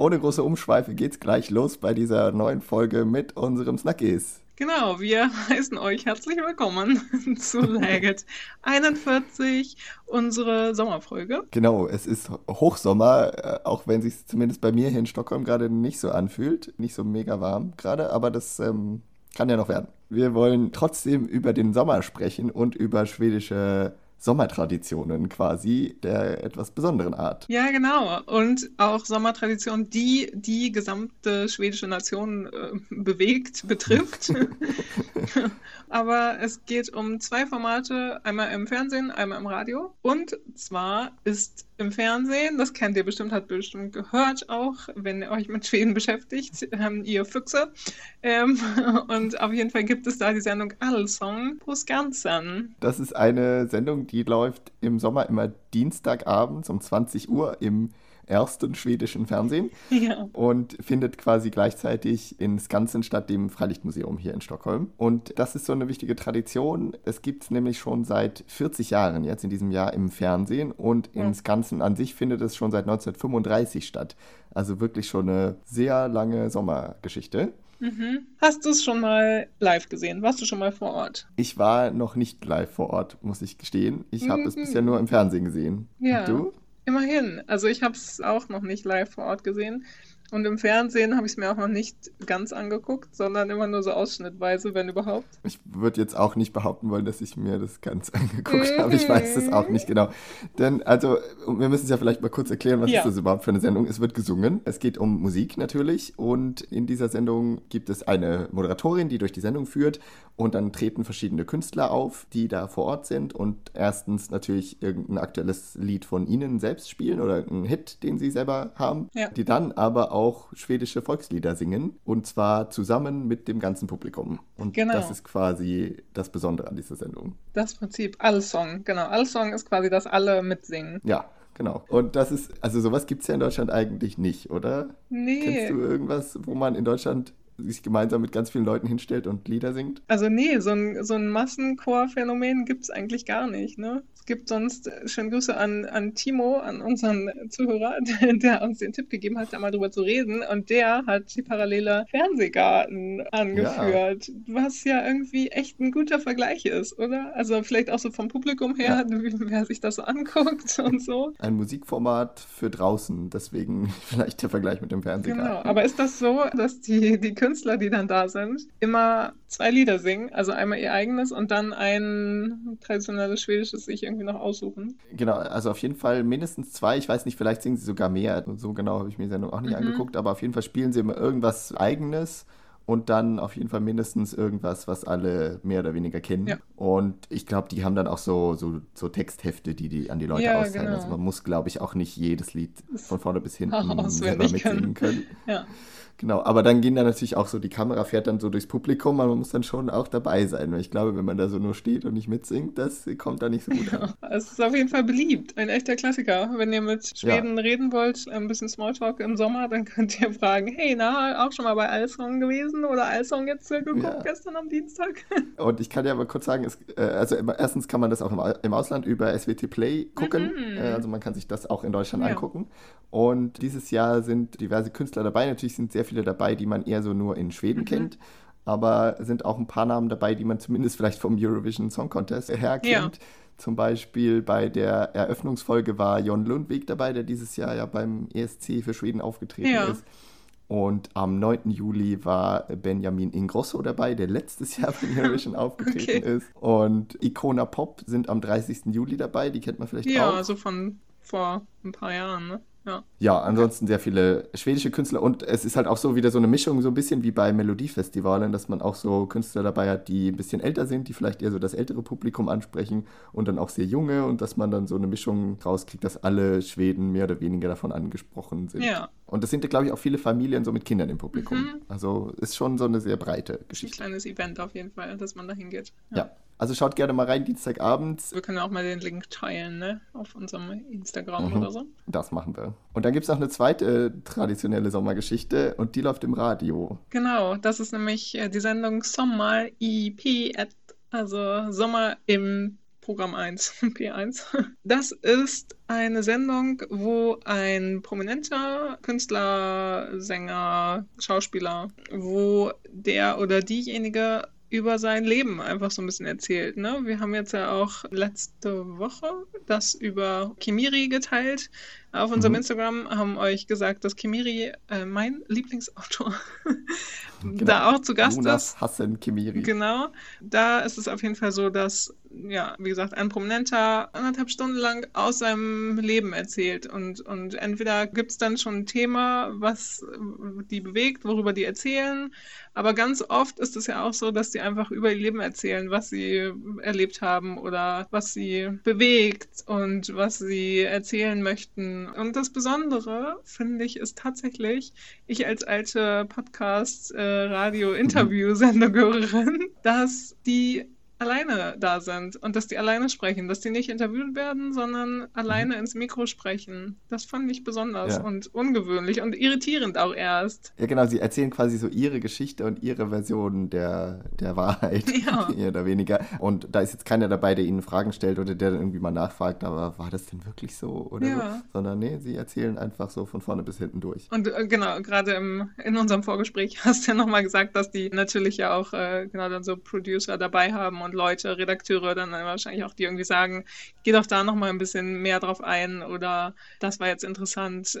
Ohne große Umschweife geht's gleich los bei dieser neuen Folge mit unserem Snackies. Genau, wir heißen euch herzlich willkommen zu Laget 41, unsere Sommerfolge. Genau, es ist Hochsommer, äh, auch wenn sich zumindest bei mir hier in Stockholm gerade nicht so anfühlt. Nicht so mega warm gerade, aber das ähm, kann ja noch werden. Wir wollen trotzdem über den Sommer sprechen und über schwedische Sommertraditionen quasi der etwas besonderen Art. Ja, genau. Und auch Sommertraditionen, die die gesamte schwedische Nation äh, bewegt, betrifft. Aber es geht um zwei Formate, einmal im Fernsehen, einmal im Radio. Und zwar ist im Fernsehen, das kennt ihr bestimmt, hat bestimmt gehört auch, wenn ihr euch mit Schweden beschäftigt, ähm, ihr Füchse. Ähm, und auf jeden Fall gibt es da die Sendung Allsong på Skansen. Das ist eine Sendung, die läuft im Sommer immer Dienstagabends um 20 Uhr im ersten schwedischen Fernsehen ja. und findet quasi gleichzeitig in Skansen statt, dem Freilichtmuseum hier in Stockholm. Und das ist so eine wichtige Tradition. Es gibt es nämlich schon seit 40 Jahren jetzt in diesem Jahr im Fernsehen und in ja. Skansen an sich findet es schon seit 1935 statt. Also wirklich schon eine sehr lange Sommergeschichte. Mhm. Hast du es schon mal live gesehen? Warst du schon mal vor Ort? Ich war noch nicht live vor Ort, muss ich gestehen. Ich habe mhm. es bisher nur im Fernsehen gesehen. Ja. Und du? Immerhin. Also ich habe es auch noch nicht live vor Ort gesehen. Und im Fernsehen habe ich es mir auch noch nicht ganz angeguckt, sondern immer nur so ausschnittweise, wenn überhaupt. Ich würde jetzt auch nicht behaupten wollen, dass ich mir das ganz angeguckt habe. Ich weiß es auch nicht genau. Denn, also, wir müssen es ja vielleicht mal kurz erklären, was ja. ist das überhaupt für eine Sendung? Es wird gesungen. Es geht um Musik natürlich. Und in dieser Sendung gibt es eine Moderatorin, die durch die Sendung führt. Und dann treten verschiedene Künstler auf, die da vor Ort sind und erstens natürlich irgendein aktuelles Lied von ihnen selbst spielen oder einen Hit, den sie selber haben, ja. die dann aber auch schwedische Volkslieder singen und zwar zusammen mit dem ganzen Publikum. Und genau. das ist quasi das Besondere an dieser Sendung. Das Prinzip Allsong, genau. Allsong ist quasi, dass alle mitsingen. Ja, genau. Und das ist, also sowas gibt es ja in Deutschland eigentlich nicht, oder? Nee. Kennst du irgendwas, wo man in Deutschland sich gemeinsam mit ganz vielen Leuten hinstellt und Lieder singt? Also nee, so ein, so ein Massenchor-Phänomen gibt es eigentlich gar nicht, ne? Es gibt sonst, äh, schöne Grüße an, an Timo, an unseren Zuhörer, der, uns den Tipp gegeben hat, da mal drüber zu reden und der hat die parallele Fernsehgarten angeführt, ja. was ja irgendwie echt ein guter Vergleich ist, oder? Also vielleicht auch so vom Publikum her, ja. wer sich das so anguckt und so. Ein Musikformat für draußen, deswegen vielleicht der Vergleich mit dem Fernsehgarten. Genau, aber ist das so, dass die, die Künstler Künstler, die dann da sind, immer zwei Lieder singen. Also einmal ihr eigenes und dann ein traditionelles schwedisches sich irgendwie noch aussuchen. Genau, also auf jeden Fall mindestens zwei. Ich weiß nicht, vielleicht singen sie sogar mehr. So genau habe ich mir die Sendung auch nicht mhm. angeguckt, aber auf jeden Fall spielen sie immer irgendwas eigenes und dann auf jeden Fall mindestens irgendwas, was alle mehr oder weniger kennen. Ja. Und ich glaube, die haben dann auch so, so, so Texthefte, die die an die Leute ja, austeilen. Genau. Also man muss, glaube ich, auch nicht jedes Lied von vorne bis hinten selber mitsingen können. können. Ja. Genau, aber dann gehen da natürlich auch so, die Kamera fährt dann so durchs Publikum, aber man muss dann schon auch dabei sein. Weil ich glaube, wenn man da so nur steht und nicht mitsingt, das kommt da nicht so gut an. Ja, es ist auf jeden Fall beliebt, ein echter Klassiker. Wenn ihr mit Schweden ja. reden wollt, ein bisschen Smalltalk im Sommer, dann könnt ihr fragen, hey, na, auch schon mal bei Allsong gewesen oder Allsong jetzt geguckt ja. gestern am Dienstag? Und ich kann ja mal kurz sagen, es, äh, also erstens kann man das auch im, im Ausland über SWT Play gucken. Mhm. Äh, also man kann sich das auch in Deutschland angucken. Und dieses Jahr sind diverse Künstler dabei. Natürlich sind sehr viele dabei, die man eher so nur in Schweden mhm. kennt. Aber sind auch ein paar Namen dabei, die man zumindest vielleicht vom Eurovision Song Contest her kennt. Ja. Zum Beispiel bei der Eröffnungsfolge war Jon Lundwig dabei, der dieses Jahr ja beim ESC für Schweden aufgetreten ja. ist. Und am 9. Juli war Benjamin Ingrosso dabei, der letztes Jahr beim Eurovision aufgetreten okay. ist. Und Icona Pop sind am 30. Juli dabei, die kennt man vielleicht ja, auch. Ja, also von vor ein paar Jahren, ne? Ja. ja, ansonsten sehr viele schwedische Künstler und es ist halt auch so wieder so eine Mischung, so ein bisschen wie bei Melodiefestivalen, dass man auch so Künstler dabei hat, die ein bisschen älter sind, die vielleicht eher so das ältere Publikum ansprechen und dann auch sehr junge und dass man dann so eine Mischung rauskriegt, dass alle Schweden mehr oder weniger davon angesprochen sind. Ja. Und das sind, glaube ich, auch viele Familien so mit Kindern im Publikum. Mhm. Also ist schon so eine sehr breite Geschichte. Ein kleines Event auf jeden Fall, dass man da hingeht. ja. ja. Also schaut gerne mal rein, Dienstagabend. Wir können auch mal den Link teilen, ne? Auf unserem Instagram mhm, oder so. Das machen wir. Und dann gibt es noch eine zweite äh, traditionelle Sommergeschichte und die läuft im Radio. Genau, das ist nämlich äh, die Sendung Sommer EP, also Sommer im Programm 1, P1. Das ist eine Sendung, wo ein prominenter Künstler, Sänger, Schauspieler, wo der oder diejenige über sein Leben einfach so ein bisschen erzählt. Ne? Wir haben jetzt ja auch letzte Woche das über Kimiri geteilt. Auf unserem mhm. Instagram haben euch gesagt, dass Kimiri äh, mein Lieblingsautor genau. da auch zu Gast Jonas ist. Hassan Kimiri. Genau. Da ist es auf jeden Fall so, dass ja, wie gesagt, ein Prominenter anderthalb Stunden lang aus seinem Leben erzählt. Und, und entweder gibt es dann schon ein Thema, was die bewegt, worüber die erzählen. Aber ganz oft ist es ja auch so, dass die einfach über ihr Leben erzählen, was sie erlebt haben oder was sie bewegt und was sie erzählen möchten. Und das Besondere, finde ich, ist tatsächlich, ich als alte Podcast-Radio-Interview-Senderhörerin, äh, dass die alleine da sind und dass die alleine sprechen, dass die nicht interviewt werden, sondern alleine mhm. ins Mikro sprechen. Das fand ich besonders ja. und ungewöhnlich und irritierend auch erst. Ja, genau, sie erzählen quasi so ihre Geschichte und ihre Version der, der Wahrheit, ja. mehr oder weniger. Und da ist jetzt keiner dabei, der ihnen Fragen stellt oder der dann irgendwie mal nachfragt, aber war das denn wirklich so oder ja. so? Sondern nee, sie erzählen einfach so von vorne bis hinten durch. Und äh, genau, gerade in unserem Vorgespräch hast du ja nochmal gesagt, dass die natürlich ja auch äh, genau dann so Producer dabei haben und Leute, Redakteure dann wahrscheinlich auch, die irgendwie sagen, geh doch da nochmal ein bisschen mehr drauf ein oder das war jetzt interessant,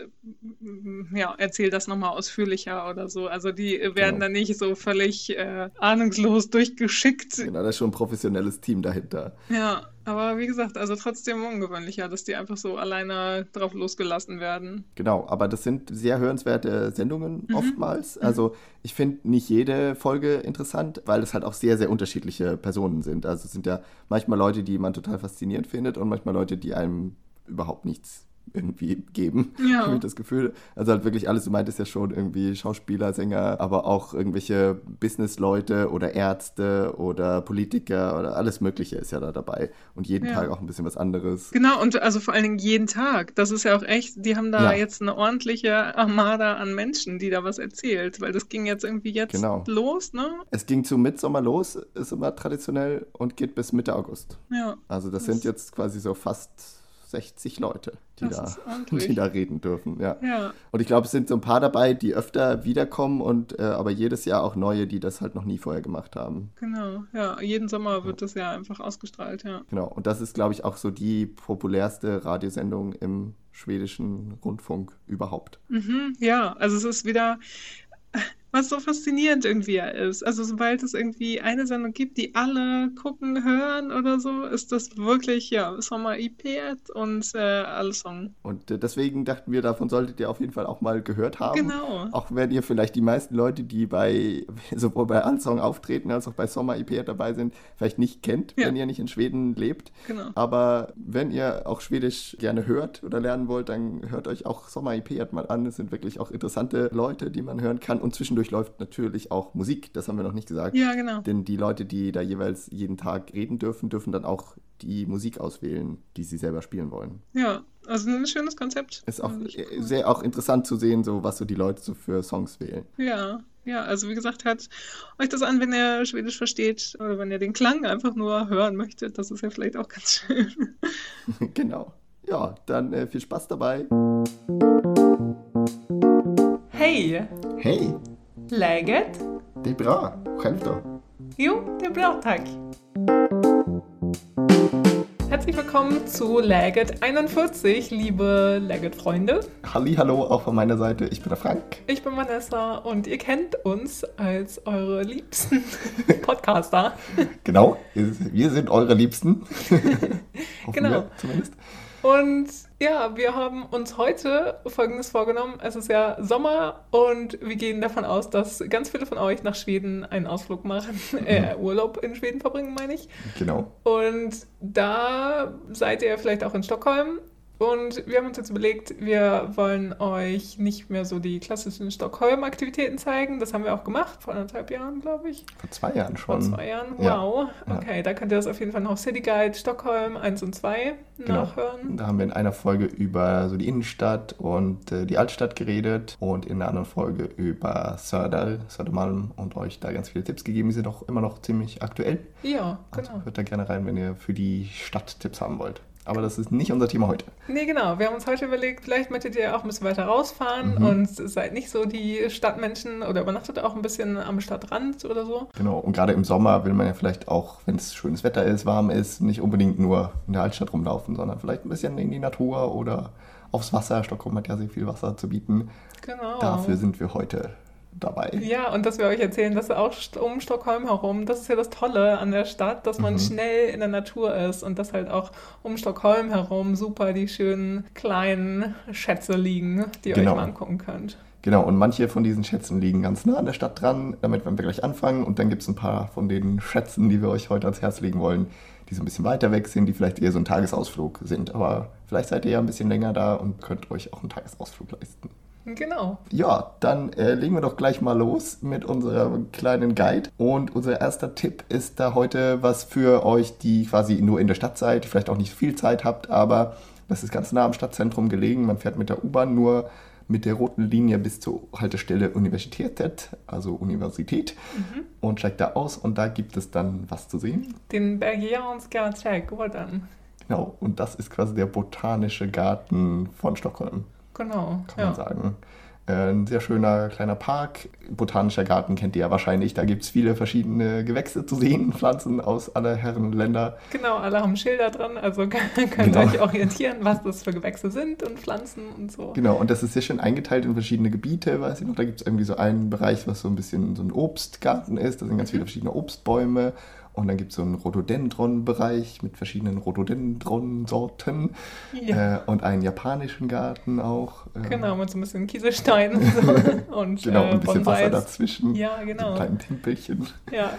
ja, erzähl das nochmal ausführlicher oder so. Also die werden genau. dann nicht so völlig äh, ahnungslos durchgeschickt. Genau, da ist schon ein professionelles Team dahinter. Ja. Aber wie gesagt, also trotzdem ungewöhnlicher, dass die einfach so alleine drauf losgelassen werden. Genau, aber das sind sehr hörenswerte Sendungen mhm. oftmals. Mhm. Also ich finde nicht jede Folge interessant, weil es halt auch sehr, sehr unterschiedliche Personen sind. Also es sind ja manchmal Leute, die man total faszinierend findet und manchmal Leute, die einem überhaupt nichts irgendwie geben, ja. habe ich das Gefühl. Also halt wirklich alles, du meintest ja schon irgendwie Schauspieler, Sänger, aber auch irgendwelche Businessleute oder Ärzte oder Politiker oder alles Mögliche ist ja da dabei. Und jeden ja. Tag auch ein bisschen was anderes. Genau, und also vor allen Dingen jeden Tag. Das ist ja auch echt, die haben da ja. jetzt eine ordentliche Armada an Menschen, die da was erzählt, weil das ging jetzt irgendwie jetzt genau. los, ne? Es ging zu Mitsommer los, ist immer traditionell und geht bis Mitte August. Ja. Also das, das sind jetzt quasi so fast 60 Leute, die, da, die da reden dürfen. Ja. ja. Und ich glaube, es sind so ein paar dabei, die öfter wiederkommen und äh, aber jedes Jahr auch neue, die das halt noch nie vorher gemacht haben. Genau, ja. Jeden Sommer wird das ja einfach ausgestrahlt, ja. Genau. Und das ist, glaube ich, auch so die populärste Radiosendung im schwedischen Rundfunk überhaupt. Mhm, ja, also es ist wieder, was so faszinierend irgendwie ist. Also sobald es irgendwie eine Sendung gibt, die alle gucken, hören oder so, ist das wirklich, ja, Sommer IP und äh, alle Song. Und äh, deswegen dachten wir, davon solltet ihr auf jeden Fall auch mal gehört haben. Genau. Auch wenn ihr vielleicht die meisten Leute, die bei sowohl bei Allsong auftreten als auch bei Sommer IP dabei sind, vielleicht nicht kennt, ja. wenn ihr nicht in Schweden lebt. Genau. Aber wenn ihr auch Schwedisch gerne hört oder lernen wollt, dann hört euch auch Sommer IP mal an. Es sind wirklich auch interessante Leute, die man hören kann und zwischendurch zwischendurch läuft natürlich auch Musik, das haben wir noch nicht gesagt. Ja, genau. Denn die Leute, die da jeweils jeden Tag reden dürfen, dürfen dann auch die Musik auswählen, die sie selber spielen wollen. Ja, also ein schönes Konzept. Ist auch sehr auch interessant zu sehen, so was so die Leute so für Songs wählen. Ja, ja, also wie gesagt, hört euch das an, wenn ihr Schwedisch versteht oder wenn ihr den Klang einfach nur hören möchtet. Das ist ja vielleicht auch ganz schön. genau. Ja, dann äh, viel Spaß dabei. Hej! Hej! Läget? Det är bra. Själv då? Jo, det är bra tack. Herzlich willkommen zu Läget 41, liebe Läget-Freunde. Halli, hallo, auch von meiner Seite. Ich bin der Frank. Ich bin Vanessa und ihr kennt uns als eure liebsten Podcaster. genau, wir sind eure Liebsten. genau. zumindest. Und ja, wir haben uns heute Folgendes vorgenommen. Es ist ja Sommer und wir gehen davon aus, dass ganz viele von euch nach Schweden einen Ausflug machen, äh, mhm. Urlaub in Schweden verbringen, meine ich. Genau. Und da seid ihr vielleicht auch in Stockholm Und wir haben uns jetzt überlegt, wir wollen euch nicht mehr so die klassischen Stockholm-Aktivitäten zeigen. Das haben wir auch gemacht, vor anderthalb Jahren, glaube ich. Vor zwei Jahren schon. Vor zwei Jahren, wow. Ja. Okay, da könnt ihr das auf jeden Fall noch City Guide Stockholm 1 und 2 genau. nachhören. Da haben wir in einer Folge über so die Innenstadt und äh, die Altstadt geredet und in einer anderen Folge über Söder, Södermalm und euch da ganz viele Tipps gegeben. Die sind auch immer noch ziemlich aktuell. Ja, also genau. Also hört da gerne rein, wenn ihr für die Stadt Tipps haben wollt aber das ist nicht unser Thema heute. Nee, genau. Wir haben uns heute überlegt, vielleicht möchtet ihr auch ein bisschen weiter rausfahren mhm. und seid nicht so die Stadtmenschen oder übernachtet auch ein bisschen am Stadtrand oder so. Genau, und gerade im Sommer will man ja vielleicht auch, wenn es schönes Wetter ist, warm ist, nicht unbedingt nur in der Altstadt rumlaufen, sondern vielleicht ein bisschen in die Natur oder aufs Wasser. Stockholm hat ja sehr viel Wasser zu bieten. Genau. Dafür sind wir heute dabei. Ja, und dass wir euch erzählen, dass auch um Stockholm herum, das ist ja das Tolle an der Stadt, dass man mhm. schnell in der Natur ist und dass halt auch um Stockholm herum super die schönen kleinen Schätze liegen, die ihr genau. euch mal angucken könnt. Genau, und manche von diesen Schätzen liegen ganz nah an der Stadt dran, damit werden wir gleich anfangen. Und dann gibt es ein paar von den Schätzen, die wir euch heute ans Herz legen wollen, die so ein bisschen weiter weg sind, die vielleicht eher so ein Tagesausflug sind. Aber vielleicht seid ihr ja ein bisschen länger da und könnt euch auch einen Tagesausflug leisten. Genau. Ja, dann äh, legen wir doch gleich mal los mit unserem kleinen Guide. Und unser erster Tipp ist da heute was für euch, die quasi nur in der Stadt seid, vielleicht auch nicht viel Zeit habt, aber das ist ganz nah am Stadtzentrum gelegen. Man fährt mit der U-Bahn nur mit der roten Linie bis zur Haltestelle Universität, also Universität, mhm. und steigt da aus und da gibt es dann was zu sehen. Den Bergianska trädgården. Genau, und das ist quasi der botanische Garten von Stockholm. Genau. Kann ja. man sagen. Äh, ein sehr schöner kleiner Park. Botanischer Garten kennt ihr ja wahrscheinlich. Da gibt es viele verschiedene Gewächse zu sehen, Pflanzen aus aller Herren Länder. Genau, alle haben Schilder dran, also könnt ihr genau. euch orientieren, was das für Gewächse sind und Pflanzen und so. Genau, und das ist sehr schön eingeteilt in verschiedene Gebiete, weiß ich noch. Da gibt es irgendwie so einen Bereich, was so ein bisschen so ein Obstgarten ist. Da sind ganz viele mhm. verschiedene Obstbäume und dann gibt es so einen Rhododendron-Bereich mit verschiedenen Rhododendron-Sorten. Ja. Äh, und einen japanischen Garten auch. Äh, genau, mit so ein bisschen Kieselstein und so. und, genau, äh, ein bisschen Bonsais. Wasser dazwischen. Ja, genau. Kleinen Timpelchen. Ja.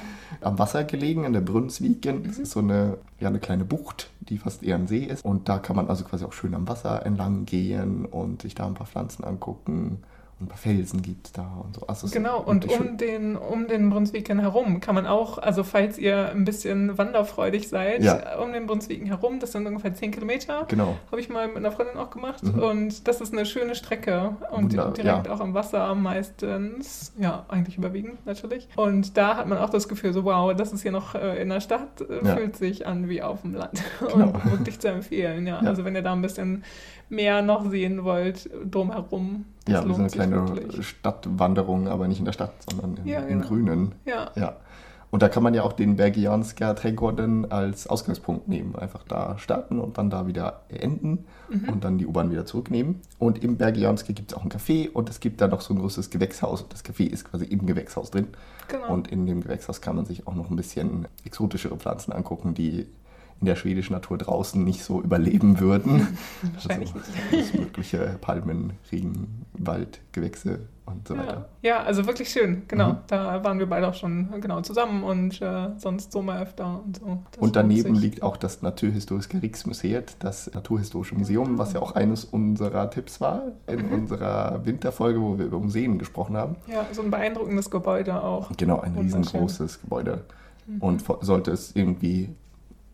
Am Wasser gelegen, an der Brunnsviken. Mhm. Das ist so eine, ja, eine kleine Bucht, die fast eher ein See ist. Und da kann man also quasi auch schön am Wasser entlang gehen und sich da ein paar Pflanzen angucken ein paar Felsen gibt da und so. Also genau, und um den, um den Brunsviken herum kann man auch, also falls ihr ein bisschen wanderfreudig seid, ja. um den Brunsviken herum, das sind ungefähr 10 Kilometer. Genau. Habe ich mal mit einer Freundin auch gemacht. Mhm. Und das ist eine schöne Strecke und Wunder, direkt ja. auch am Wasser meistens. Ja, eigentlich überwiegend natürlich. Und da hat man auch das Gefühl, so wow, das ist hier noch äh, in der Stadt, äh, ja. fühlt sich an wie auf dem Land. Genau. Und wirklich zu empfehlen, ja. Also wenn ihr da ein bisschen mehr noch sehen wollt drumherum. Ja, wir sind eine kleine wirklich. Stadtwanderung, aber nicht in der Stadt, sondern im, ja, genau. im Grünen. Ja. ja. Und da kann man ja auch den Bergianska Trädgården als Ausgangspunkt nehmen. Einfach da starten und dann da wieder enden mhm. und dann die U-Bahn wieder zurücknehmen. Und im Bergianska gibt es auch ein Café und es gibt da noch so ein großes Gewächshaus. Und das Café ist quasi im Gewächshaus drin. Genau. Und in dem Gewächshaus kann man sich auch noch ein bisschen exotischere Pflanzen angucken, die in der schwedischen Natur draußen nicht so überleben würden. Wahrscheinlich also, nicht. mögliche Palmen, Regenwald, Gewächse und so ja. weiter. Ja, also wirklich schön, genau. Mhm. Da waren wir beide auch schon genau zusammen und äh, sonst so mal öfter und so. Das und daneben liegt auch das Naturhistorische Rijksmuseum, das Naturhistorische Museum, was ja auch eines unserer Tipps war in mhm. unserer Winterfolge, wo wir über Museen gesprochen haben. Ja, so ein beeindruckendes Gebäude auch. Genau, ein riesengroßes Gebäude. Mhm. Und sollte es irgendwie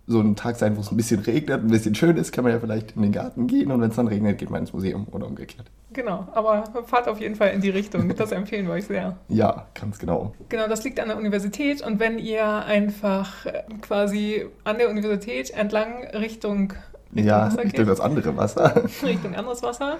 so ein Tag sein, wo es ein bisschen regnet, ein bisschen schön ist, kann man ja vielleicht in den Garten gehen und wenn es dann regnet, geht man ins Museum oder umgekehrt. Genau, aber fahrt auf jeden Fall in die Richtung. Das empfehlen wir euch sehr. Ja, ganz genau. Genau, das liegt an der Universität und wenn ihr einfach äh, quasi an der Universität entlang Richtung, Richtung ja, Wasser Richtung das andere Wasser. Richtung anderes Wasser,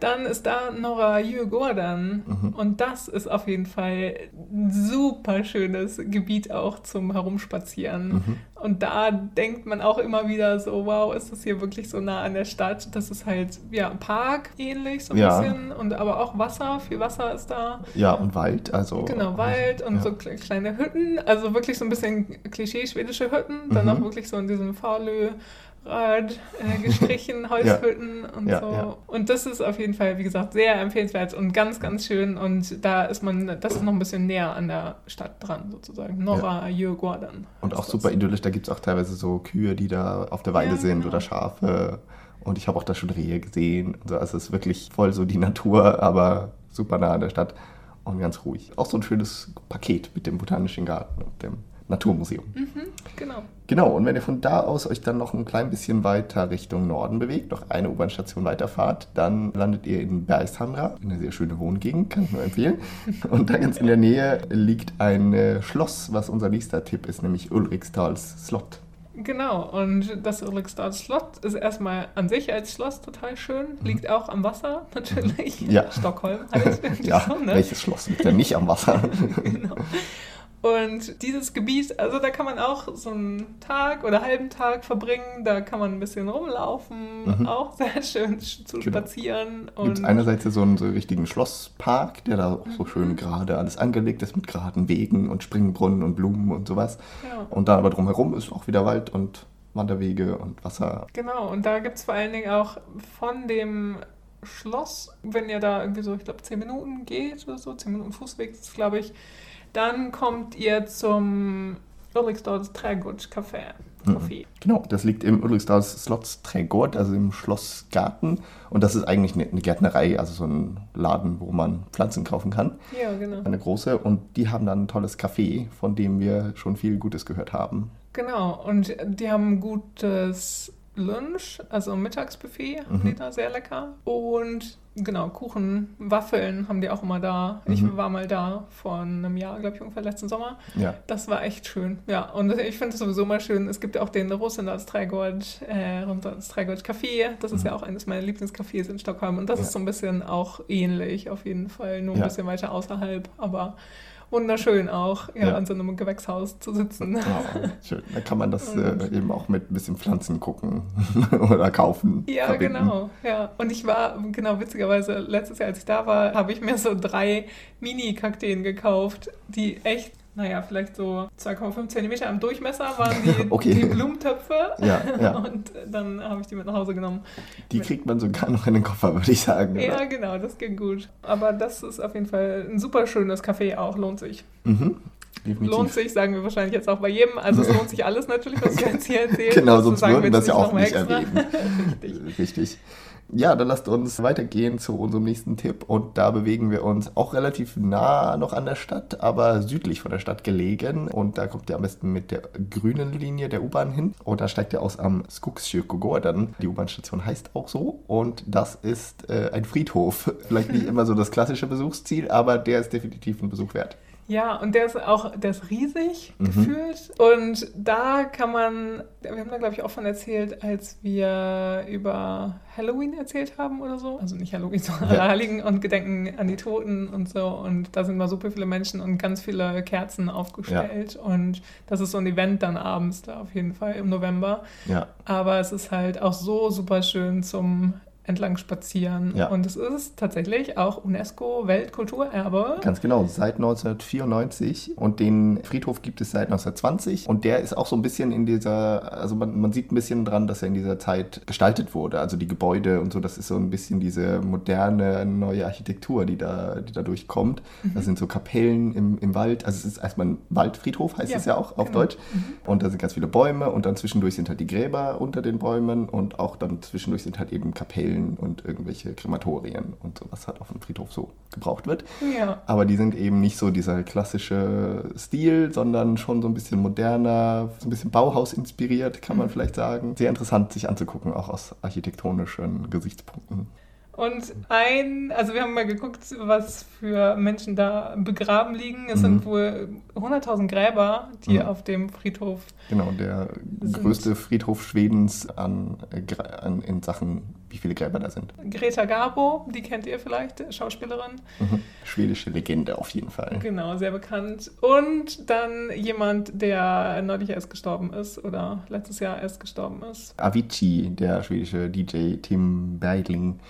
dann ist da Nora Djurgården mhm. und das ist auf jeden Fall ein super schönes Gebiet auch zum Herumspazieren. Mhm. Und da denkt man auch immer wieder so, wow, ist das hier wirklich so nah an der Stadt? Das ist halt, ja, Park ähnlich so ein ja. bisschen und aber auch Wasser, viel Wasser ist da. Ja, und Wald, also. Genau, Wald und ja. so kleine Hütten, also wirklich so ein bisschen Klischee-schwedische Hütten, dann mhm. auch wirklich so in diesem Fahrlö Rad äh, gestrichen, Holzhütten ja. und ja, so. Ja. Und das ist auf jeden Fall, wie gesagt, sehr empfehlenswert und ganz, ganz schön. Und da ist man, das ist noch ein bisschen näher an der Stadt dran, sozusagen. Norra ja. Und auch super idyllisch, da gibt es auch teilweise so Kühe, die da auf der Weide sind genau. oder Schafe. Und ich habe auch da schon Rehe gesehen. Also es ist wirklich voll so die Natur, aber super nah an der Stadt und ganz ruhig. Auch so ein schönes Paket mit dem Botanischen Garten und dem Naturmuseum. Mhm, genau. Und wenn ihr von da aus euch dann noch ein klein bisschen weiter Richtung Norden bewegt, noch eine U-Bahn-Station weiterfahrt, dann landet ihr in Bergshamra, eine sehr schöne Wohngegend, kann ich nur empfehlen. Und da ganz in der Nähe liegt ein äh, Schloss, was unser nächster Tipp ist, nämlich Ulriksdals Slott. Genau, und das Ulriksdals Slott ist erstmal an sich als Schloss total schön, liegt auch am Wasser natürlich. Ja. Stockholm halt. Ja, so, ne? welches Schloss liegt denn nicht am Wasser? genau. Und dieses Gebiet, also da kann man auch so einen Tag oder halben Tag verbringen, da kann man ein bisschen rumlaufen, Mhm. auch sehr schön zu Genau. spazieren. Gibt einerseits hier so einen so richtigen Schlosspark, der da auch so schön gerade alles angelegt ist mit geraden Wegen und Springbrunnen und Blumen und sowas. ja. Und dann aber drumherum ist auch wieder Wald und Wanderwege und Wasser. Genau, und da gibt es vor allen Dingen auch von dem Schloss, wenn ihr da irgendwie so, ich glaube, 10 Minuten geht oder so, 10 Minuten Fußweg ist glaube ich, dann kommt ihr zum Ulriksdals Trädgårdscafé. Café. Genau, das liegt im Ulriksdals Slottsträdgård, also im Schlossgarten. Und das ist eigentlich eine, eine Gärtnerei, also so ein Laden, wo man Pflanzen kaufen kann. Ja, genau. Eine große. Und die haben dann ein tolles Café, von dem wir schon viel Gutes gehört haben. Genau, und die haben ein gutes Lunch, also Mittagsbuffet, haben die da sehr lecker. Und genau, Kuchen, Waffeln haben die auch immer da. Ich war mal da vor einem Jahr, glaube ich, ungefähr letzten Sommer. Ja. Das war echt schön. Ja, und ich finde es sowieso mal schön. Es gibt ja auch den Rosendads Trädgård, äh, Rosendads Trädgård Café. Das ist ja auch eines meiner Lieblingscafés in Stockholm. Und das Ja. ist so ein bisschen auch ähnlich auf jeden Fall. Nur ein Ja. bisschen weiter außerhalb, aber wunderschön auch, ja, Ja. an so einem Gewächshaus zu sitzen. Ja, schön. Da kann man das äh, eben auch mit ein bisschen Pflanzen gucken oder kaufen. Ja, verbinden. genau. Ja. Und ich war, genau, witzigerweise, letztes Jahr, als ich da war, habe ich mir so drei Mini-Kakteen gekauft, die echt, naja, vielleicht so 2,5 Zentimeter im Durchmesser waren die, Okay. die Blumentöpfe. Ja, ja. Und dann habe ich die mit nach Hause genommen. Die kriegt man sogar noch in den Koffer, würde ich sagen. Ja, oder? genau, das ging gut. Aber das ist auf jeden Fall ein super schönes Café auch, lohnt sich. Mhm. Definitiv. Lohnt sich, sagen wir wahrscheinlich jetzt auch bei jedem. Also es lohnt sich alles natürlich, was wir jetzt hier erzählen. Genau, Das sonst würden wir das ja auch nicht extra. erwähnen. Richtig. Richtig. Ja, dann lasst uns weitergehen zu unserem nächsten Tipp. Und da bewegen wir uns auch relativ nah noch an der Stadt, aber südlich von der Stadt gelegen. Und da kommt ihr am besten mit der grünen Linie der U-Bahn hin. Und da steigt ihr aus am Skogskyrkogården. Die U-Bahn-Station heißt auch so. Und das ist äh, ein Friedhof. Vielleicht nicht immer so das klassische Besuchsziel, aber der ist definitiv ein Besuch wert. Ja, und der ist auch, der ist riesig Mhm. gefühlt. Und da kann man, wir haben da glaube ich auch von erzählt, als wir über Halloween erzählt haben oder so. Also nicht Halloween, sondern Ja. Heiligen und Gedenken an die Toten und so. Und da sind mal super viele Menschen und ganz viele Kerzen aufgestellt. Und das ist so ein Event dann abends da auf jeden Fall im November. Ja. Aber es ist halt auch so super schön zum entlang spazieren. Ja. Und es ist tatsächlich auch UNESCO-Weltkulturerbe. Ganz genau, seit 1994 und den Friedhof gibt es seit 1920 und der ist auch so ein bisschen in dieser, also man, man sieht ein bisschen dran, dass er in dieser Zeit gestaltet wurde, also die Gebäude und so, das ist so ein bisschen diese moderne, neue Architektur, die da, die da durchkommt. Das sind so Kapellen im, im Wald, also es ist erstmal ein Waldfriedhof, heißt Ja, es ja auch auf genau. Deutsch und da sind ganz viele Bäume und dann zwischendurch sind halt die Gräber unter den Bäumen und auch dann zwischendurch sind halt eben Kapellen und irgendwelche Krematorien und so, was halt auf dem Friedhof so gebraucht wird. Ja. Aber die sind eben nicht so dieser klassische Stil, sondern schon so ein bisschen moderner, so ein bisschen Bauhaus inspiriert, kann man vielleicht sagen. Sehr interessant sich anzugucken, auch aus architektonischen Gesichtspunkten. Und ein, also wir haben mal geguckt, was für Menschen da begraben liegen. Es Mhm. sind wohl 100.000 Gräber, die Mhm. auf dem Friedhof. Genau, der Sind- größte Friedhof Schwedens an, äh, an, in Sachen, wie viele Gräber da sind. Greta Garbo, die kennt ihr vielleicht, Schauspielerin. Mhm. Schwedische Legende auf jeden Fall. Genau, sehr bekannt. Und dann jemand, der neulich erst gestorben ist oder letztes Jahr erst gestorben ist. Avicii, der schwedische DJ Tim Bergling,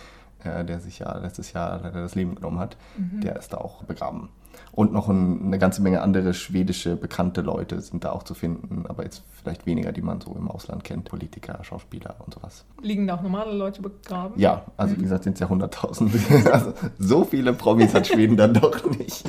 äh, der sich ja letztes Jahr leider das Leben genommen hat, der ist da auch begraben. Und noch ein, eine ganze Menge andere schwedische bekannte Leute sind da auch zu finden, aber jetzt vielleicht weniger, die man so im Ausland kennt. Politiker, Schauspieler und sowas. Liegen da auch normale Leute begraben? Ja, also wie gesagt, sind es ja 100.000. also so viele Promis hat Schweden dann doch nicht.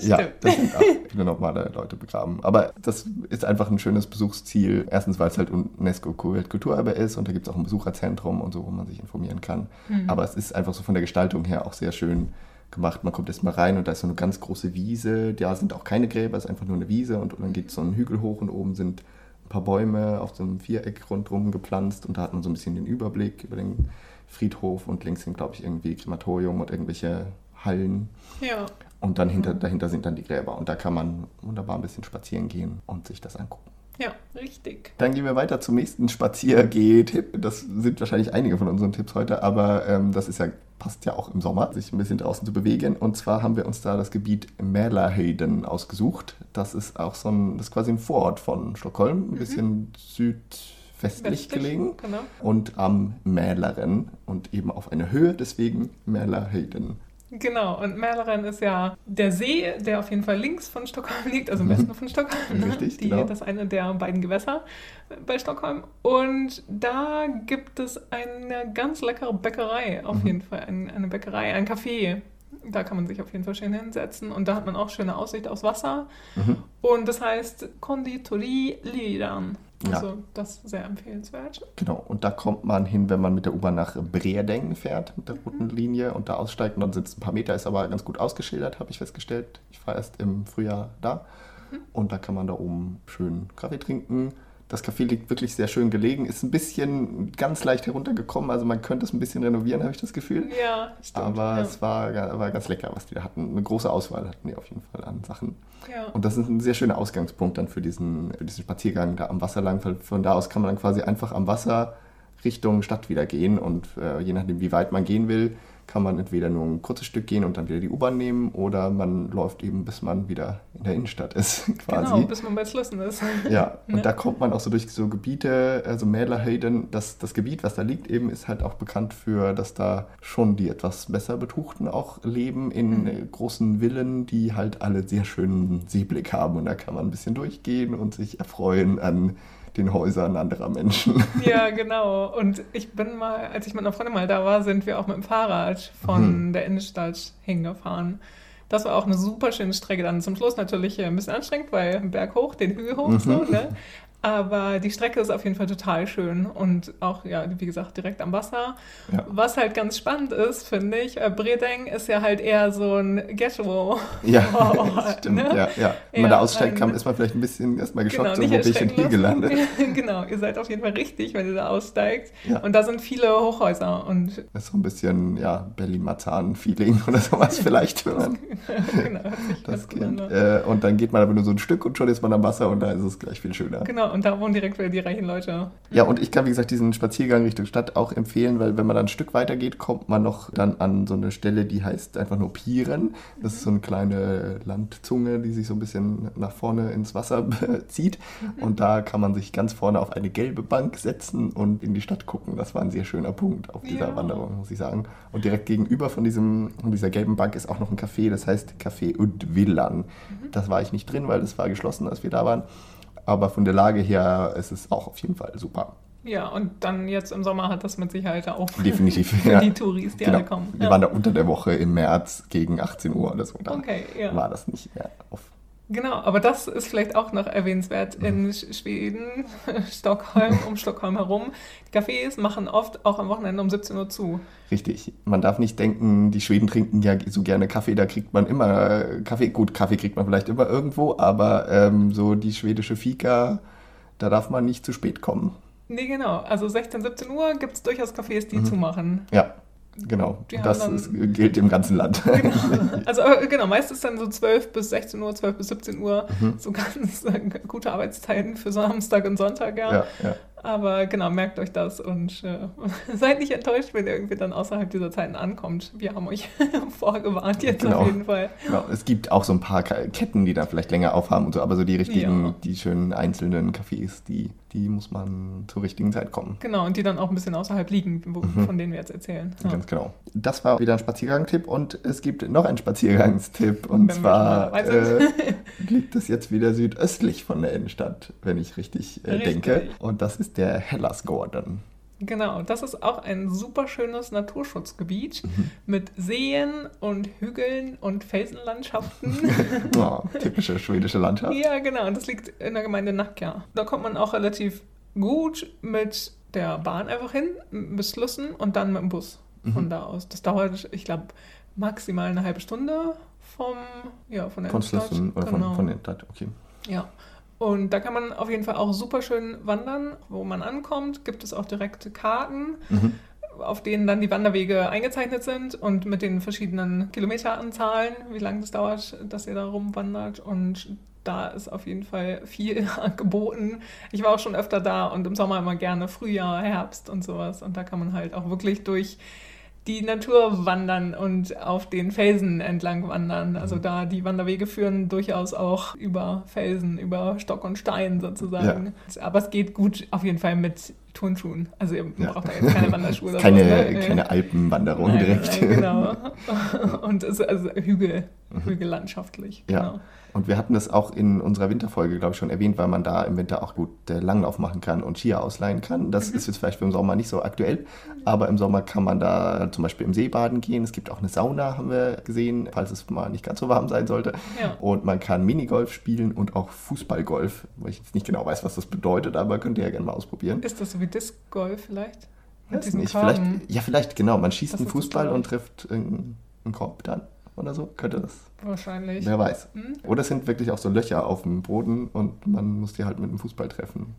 Ja, das sind auch viele normale Leute begraben. Aber das ist einfach ein schönes Besuchsziel. Erstens, weil es halt UNESCO-Weltkulturerbe ist und da gibt es auch ein Besucherzentrum und so, wo man sich informieren kann. Mhm. Aber es ist einfach so von der Gestaltung her auch sehr schön gemacht. Man kommt erst mal rein und da ist so eine ganz große Wiese. Da sind auch keine Gräber, es ist einfach nur eine Wiese und, und dann geht so ein Hügel hoch und oben sind ein paar Bäume auf so einem Viereck rundherum gepflanzt und da hat man so ein bisschen den Überblick über den Friedhof und links sind, glaube ich, irgendwie Krematorium und irgendwelche Hallen. Ja. Und dann hinter, dahinter sind dann die Gräber und da kann man wunderbar ein bisschen spazieren gehen und sich das angucken. Ja, richtig. Dann gehen wir weiter zum nächsten Spaziergeh-Tipp. Das sind wahrscheinlich einige von unseren Tipps heute, aber ähm, das ist ja, passt ja auch im Sommer, sich ein bisschen draußen zu bewegen. Und zwar haben wir uns da das Gebiet Mälarhöjden ausgesucht. Das ist auch so ein, das ist quasi ein Vorort von Stockholm, ein mhm. bisschen südwestlich Westlich, gelegen genau. und am Mälaren und eben auf einer Höhe, deswegen Mälarhöjden. Genau, und Mälaren ist ja der See, der auf jeden Fall links von Stockholm liegt, also im Westen von Stockholm. Ne? Richtig, Die, genau. Das ist eine der beiden Gewässer bei Stockholm. Und da gibt es eine ganz leckere Bäckerei, auf mhm. jeden Fall. Ein, eine Bäckerei, ein Café. Da kann man sich auf jeden Fall schön hinsetzen. Und da hat man auch schöne Aussicht aufs Wasser. Mhm. Und das heißt Konditori Liran. Also ja. das ist sehr empfehlenswert. Genau, und da kommt man hin, wenn man mit der U-Bahn nach Breedeng fährt, mit der mhm. roten Linie und da aussteigt und dann es ein paar Meter, ist aber ganz gut ausgeschildert, habe ich festgestellt. Ich war erst im Frühjahr da mhm. und da kann man da oben schön Kaffee trinken das Café liegt wirklich sehr schön gelegen, ist ein bisschen ganz leicht heruntergekommen, also man könnte es ein bisschen renovieren, habe ich das Gefühl. Ja, stimmt. Aber ja. es war, war ganz lecker, was die da hatten. Eine große Auswahl hatten die auf jeden Fall an Sachen. Ja. Und das ist ein sehr schöner Ausgangspunkt dann für diesen, für diesen Spaziergang da am Wasser lang. Von da aus kann man dann quasi einfach am Wasser Richtung Stadt wieder gehen und äh, je nachdem, wie weit man gehen will, kann man entweder nur ein kurzes Stück gehen und dann wieder die U-Bahn nehmen oder man läuft eben, bis man wieder in der Innenstadt ist, quasi. Genau, bis man bei Slussen ist. Ja, und ne? da kommt man auch so durch so Gebiete, also Mälerhöjden, das, das Gebiet, was da liegt eben, ist halt auch bekannt für, dass da schon die etwas besser Betuchten auch leben in mhm. großen Villen, die halt alle sehr schönen Seeblick haben und da kann man ein bisschen durchgehen und sich erfreuen an den Häusern anderer Menschen. Ja, genau. Und ich bin mal, als ich mit einer Freundin mal da war, sind wir auch mit dem Fahrrad von mhm. der Innenstadt hingefahren. Das war auch eine super schöne Strecke. Dann zum Schluss natürlich ein bisschen anstrengend, weil Berg hoch, den Hügel hoch, mhm. so, ne? Aber die Strecke ist auf jeden Fall total schön und auch, ja, wie gesagt, direkt am Wasser. Ja. Was halt ganz spannend ist, finde ich, äh, Bredeng ist ja halt eher so ein Ghetto. Ja, stimmt, ne? ja, ja. Wenn man da aussteigt, kann, ist man vielleicht ein bisschen erstmal geschockt, genau, so, wo bin ich denn hier gelandet? genau, ihr seid auf jeden Fall richtig, wenn ihr da aussteigt. Ja. Und da sind viele Hochhäuser. Und das ist so ein bisschen, ja, Berlin-Marzahn-Feeling oder sowas vielleicht, wenn man genau, das kennt. Äh, und dann geht man aber nur so ein Stück und schon ist man am Wasser und da ist es gleich viel schöner. Genau, und da wohnen direkt wieder die reichen Leute. Ja, und ich kann, wie gesagt, diesen Spaziergang Richtung Stadt auch empfehlen, weil wenn man dann ein Stück weiter geht, kommt man noch dann an so eine Stelle, die heißt einfach nur Pieren. Das ist so eine kleine Landzunge, die sich so ein bisschen nach vorne ins Wasser zieht. Und da kann man sich ganz vorne auf eine gelbe Bank setzen und in die Stadt gucken. Das war ein sehr schöner Punkt auf dieser ja. Wanderung, muss ich sagen. Und direkt gegenüber von, diesem, von dieser gelben Bank ist auch noch ein Café, das heißt Café Udvillan. Mhm. Das war ich nicht drin, weil es war geschlossen, als wir da waren. Aber von der Lage her ist es auch auf jeden Fall super. Ja, und dann jetzt im Sommer hat das mit Sicherheit auch Definitiv, ja. die Touris, die genau. alle kommen. Wir waren da unter der Woche im März gegen 18 Uhr oder so. Da okay, ja. war das nicht mehr auf Genau, aber das ist vielleicht auch noch erwähnenswert in mhm. Schweden, Stockholm, um Stockholm herum. Die Cafés machen oft auch am Wochenende um 17 Uhr zu. Richtig. Man darf nicht denken, die Schweden trinken ja so gerne Kaffee, da kriegt man immer Kaffee. Gut, Kaffee kriegt man vielleicht immer irgendwo, aber ähm, so die schwedische Fika, da darf man nicht zu spät kommen. Nee, genau. Also 16, 17 Uhr gibt es durchaus Cafés, die mhm. zumachen. Ja. Genau, das dann, ist, gilt im ganzen Land. Genau. Also äh, genau, meistens dann so 12 bis 16 Uhr, 12 bis 17 Uhr, mhm. so ganz äh, gute Arbeitszeiten für Samstag und Sonntag, ja. ja, ja. Aber genau, merkt euch das und äh, seid nicht enttäuscht, wenn ihr irgendwie dann außerhalb dieser Zeiten ankommt. Wir haben euch vorgewarnt jetzt genau. auf jeden Fall. Genau. Es gibt auch so ein paar Ketten, die dann vielleicht länger aufhaben und so, aber so die richtigen, ja. die schönen einzelnen Cafés, die, die muss man zur richtigen Zeit kommen. Genau, und die dann auch ein bisschen außerhalb liegen, wo, mhm. von denen wir jetzt erzählen. Ja. Ganz genau. Das war wieder ein Spaziergangstipp und es gibt noch einen Spaziergangstipp und wenn zwar äh, liegt es jetzt wieder südöstlich von der Innenstadt, wenn ich richtig, äh, richtig. denke. Und das ist ist der Hellas Gordon. Genau, das ist auch ein super schönes Naturschutzgebiet mhm. mit Seen und Hügeln und Felsenlandschaften. oh, typische schwedische Landschaft. Ja, genau, und das liegt in der Gemeinde Nacka. Da kommt man auch relativ gut mit der Bahn einfach hin, bis Flüssen und dann mit dem Bus von mhm. da aus. Das dauert, ich glaube, maximal eine halbe Stunde vom, ja, von der von Flüssen oder genau. von, von der Stadt, okay. Ja, und da kann man auf jeden Fall auch super schön wandern. Wo man ankommt, gibt es auch direkte Karten, mhm. auf denen dann die Wanderwege eingezeichnet sind und mit den verschiedenen Kilometeranzahlen, wie lange es dauert, dass ihr da rumwandert. Und da ist auf jeden Fall viel geboten. Ich war auch schon öfter da und im Sommer immer gerne Frühjahr, Herbst und sowas. Und da kann man halt auch wirklich durch die Natur wandern und auf den Felsen entlang wandern. Also mhm. da die Wanderwege führen durchaus auch über Felsen, über Stock und Stein sozusagen. Ja. Aber es geht gut auf jeden Fall mit Turnschuhen. Also ihr ja. braucht da jetzt keine Wanderschuhe. keine, ne? keine Alpenwanderung nein, direkt. Genau. Und es ist also Hügel, mhm. hügellandschaftlich. Ja. Genau. Und wir hatten das auch in unserer Winterfolge, glaube ich, schon erwähnt, weil man da im Winter auch gut äh, Langlauf machen kann und Skier ausleihen kann. Das mhm. ist jetzt vielleicht für den Sommer nicht so aktuell, aber im Sommer kann man da zum Beispiel im See baden gehen. Es gibt auch eine Sauna, haben wir gesehen, falls es mal nicht ganz so warm sein sollte. Ja. Und man kann Minigolf spielen und auch Fußballgolf, wo ich jetzt nicht genau weiß, was das bedeutet, aber könnt ihr ja gerne mal ausprobieren. Ist das so wie Disc Golf vielleicht? Weiß nicht. Vielleicht, ja, vielleicht, genau. Man schießt das einen Fußball und trifft einen Korb dann oder so, könnte das. Wahrscheinlich. Wer weiß. Hm? Oder es sind wirklich auch so Löcher auf dem Boden und man muss die halt mit dem Fußball treffen.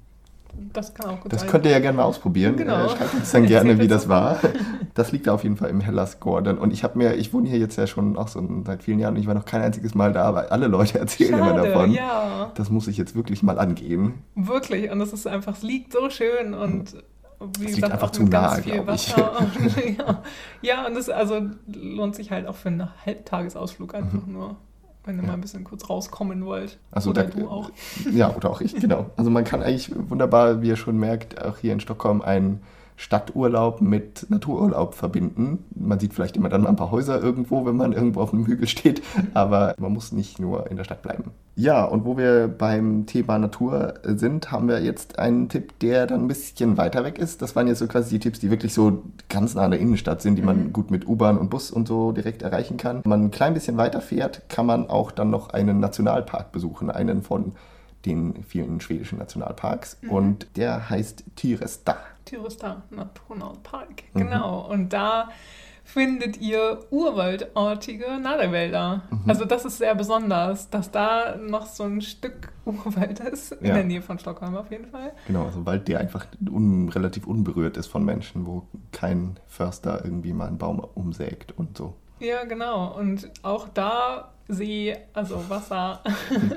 Das kann auch gut das sein. Das könnt ihr ja gerne mal ausprobieren. Genau. Äh, schreibt uns dann gerne, wie das war. Das liegt auf jeden Fall im Hellas Gordon. Und ich habe mir, ich wohne hier jetzt ja schon auch so seit vielen Jahren und ich war noch kein einziges Mal da, aber alle Leute erzählen Schade, immer davon. Ja. Das muss ich jetzt wirklich mal angehen. Wirklich. Und es ist einfach, es liegt so schön und wie das liegt einfach zu nahe, glaube ich. ja. ja, und das also lohnt sich halt auch für einen Halbtagesausflug einfach mhm. nur. Wenn ihr ja. mal ein bisschen kurz rauskommen wollt. Also oder da, du auch. Ja, oder auch ich, genau. Also man kann eigentlich wunderbar, wie ihr schon merkt, auch hier in Stockholm einen Stadturlaub mit Natururlaub verbinden. Man sieht vielleicht immer dann mal ein paar Häuser irgendwo, wenn man irgendwo auf einem Hügel steht, aber man muss nicht nur in der Stadt bleiben. Ja, und wo wir beim Thema Natur sind, haben wir jetzt einen Tipp, der dann ein bisschen weiter weg ist. Das waren jetzt so quasi die Tipps, die wirklich so ganz nah an der Innenstadt sind, die man mhm. gut mit U-Bahn und Bus und so direkt erreichen kann. Wenn man ein klein bisschen weiter fährt, kann man auch dann noch einen Nationalpark besuchen, einen von den vielen schwedischen Nationalparks. Mhm. Und der heißt Tyresta. Tyresta Nationalpark, mhm. genau. Und da findet ihr urwaldartige Nadelwälder. Mhm. Also das ist sehr besonders, dass da noch so ein Stück Urwald ist, in ja. der Nähe von Stockholm auf jeden Fall. Genau, also Wald, der einfach un, relativ unberührt ist von Menschen, wo kein Förster irgendwie mal einen Baum umsägt und so. Ja, genau. Und auch da See, also Wasser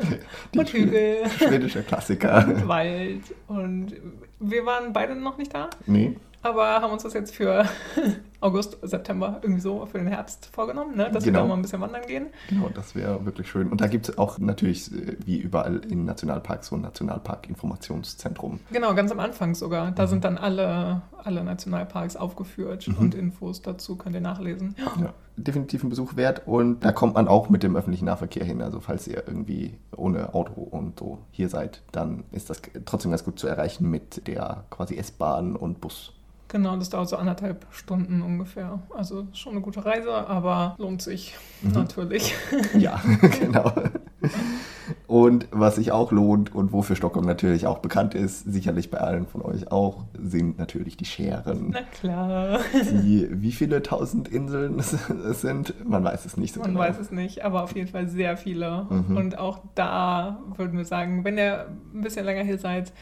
und Hügel. Schwedische Klassiker. Und Wald. Und wir waren beide noch nicht da. Nee aber haben uns das jetzt für August, September irgendwie so für den Herbst vorgenommen, ne? dass genau. wir da mal ein bisschen wandern gehen. Genau, das wäre wirklich schön. Und da gibt es auch natürlich, äh, wie überall in Nationalparks, so ein Nationalpark-Informationszentrum. Genau, ganz am Anfang sogar. Da mhm. sind dann alle, alle Nationalparks aufgeführt mhm. und Infos dazu könnt ihr nachlesen. Ja, definitiv ein Besuch wert und da kommt man auch mit dem öffentlichen Nahverkehr hin. Also falls ihr irgendwie ohne Auto und so hier seid, dann ist das trotzdem ganz gut zu erreichen mit der quasi S-Bahn und Bus. Genau, das dauert so anderthalb Stunden ungefähr. Also schon eine gute Reise, aber lohnt sich mhm. natürlich. Ja, genau. Und was sich auch lohnt und wofür Stockholm natürlich auch bekannt ist, sicherlich bei allen von euch auch, sind natürlich die Scheren. Na klar. Die, wie viele tausend Inseln es sind, man weiß es nicht so man genau. Man weiß es nicht, aber auf jeden Fall sehr viele. Mhm. Und auch da würden wir sagen, wenn ihr ein bisschen länger hier seid,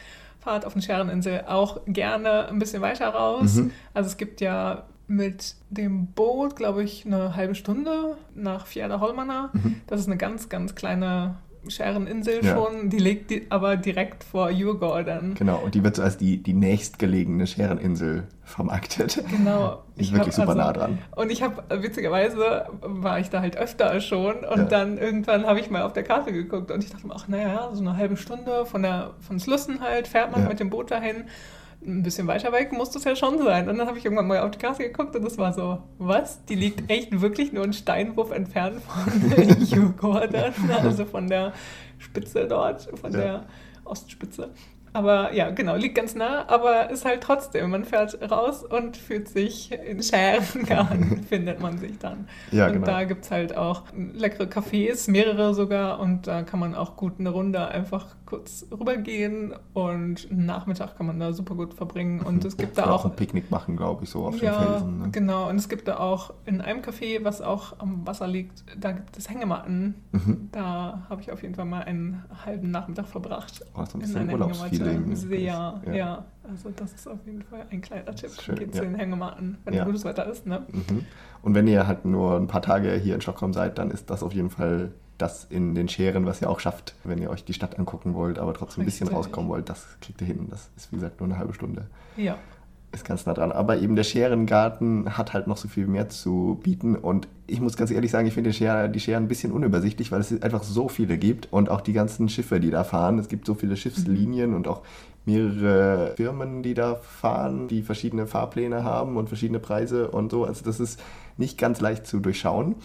fahrt auf den Schereninsel auch gerne ein bisschen weiter raus. Mhm. Also es gibt ja mit dem Boot, glaube ich, eine halbe Stunde nach Fjärda Holmana. Mhm. Das ist eine ganz, ganz kleine Schereninsel ja. schon, die liegt die, aber direkt vor Djurgården. Genau, und die wird so als die, die nächstgelegene Schereninsel vermarktet. Genau. Ist wirklich hab, super also, nah dran. Und ich habe, witzigerweise, war ich da halt öfter schon und ja. dann irgendwann habe ich mal auf der Karte geguckt und ich dachte mir, ach naja, so eine halbe Stunde von, der, von Slussen halt, fährt man ja. mit dem Boot dahin ein bisschen weiter weg muss das ja schon sein. Und dann habe ich irgendwann mal auf die Karte geguckt und das war so, was? Die liegt echt wirklich nur einen Steinwurf entfernt von Djurgården, also von der Spitze dort, von ja. der Ostspitze. Aber ja, genau, liegt ganz nah, aber ist halt trotzdem, man fährt raus und fühlt sich in Scherengarten, findet man sich dann. Ja, und genau. da gibt es halt auch leckere Cafés, mehrere sogar, und da kann man auch gut eine Runde einfach kurz rübergehen und einen Nachmittag kann man da super gut verbringen. Und es gibt da auch, auch ein Picknick machen, glaube ich, so auf ja, den Felsen. Ne? Genau, und es gibt da auch in einem Café, was auch am Wasser liegt, da gibt es Hängematten. Mhm. Da habe ich auf jeden Fall mal einen halben Nachmittag verbracht. Oh, so ein bisschen Urlaubsfeeling. Sehr, ja. ja. Also das ist auf jeden Fall ein kleiner Tipp. Schön, Geht ja. zu den Hängematten, wenn ja. gutes Wetter ist. Ne? Mhm. Und wenn ihr halt nur ein paar Tage hier in Stockholm seid, dann ist das auf jeden Fall das in den Scheren, was ihr auch schafft, wenn ihr euch die Stadt angucken wollt, aber trotzdem ein bisschen rauskommen wollt, das kriegt ihr hin. Das ist wie gesagt nur eine halbe Stunde. Ja. Ist ganz nah dran. Aber eben der Scherengarten hat halt noch so viel mehr zu bieten. Und ich muss ganz ehrlich sagen, ich finde die Scheren, die Scheren ein bisschen unübersichtlich, weil es einfach so viele gibt. Und auch die ganzen Schiffe, die da fahren. Es gibt so viele Schiffslinien mhm. und auch mehrere Firmen, die da fahren, die verschiedene Fahrpläne haben und verschiedene Preise und so. Also das ist nicht ganz leicht zu durchschauen.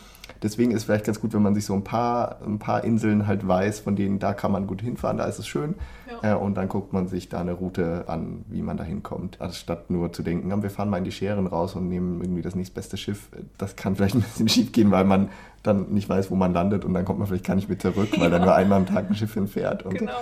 Deswegen ist es vielleicht ganz gut, wenn man sich so ein paar, ein paar Inseln halt weiß, von denen da kann man gut hinfahren, da ist es schön. Ja. Äh, und dann guckt man sich da eine Route an, wie man da hinkommt. Anstatt nur zu denken, wir fahren mal in die Scheren raus und nehmen irgendwie das nächstbeste Schiff. Das kann vielleicht ein bisschen schief gehen, weil man dann nicht weiß, wo man landet und dann kommt man vielleicht gar nicht mehr zurück, weil ja. dann nur einmal am Tag ein Schiff hinfährt. Und genau.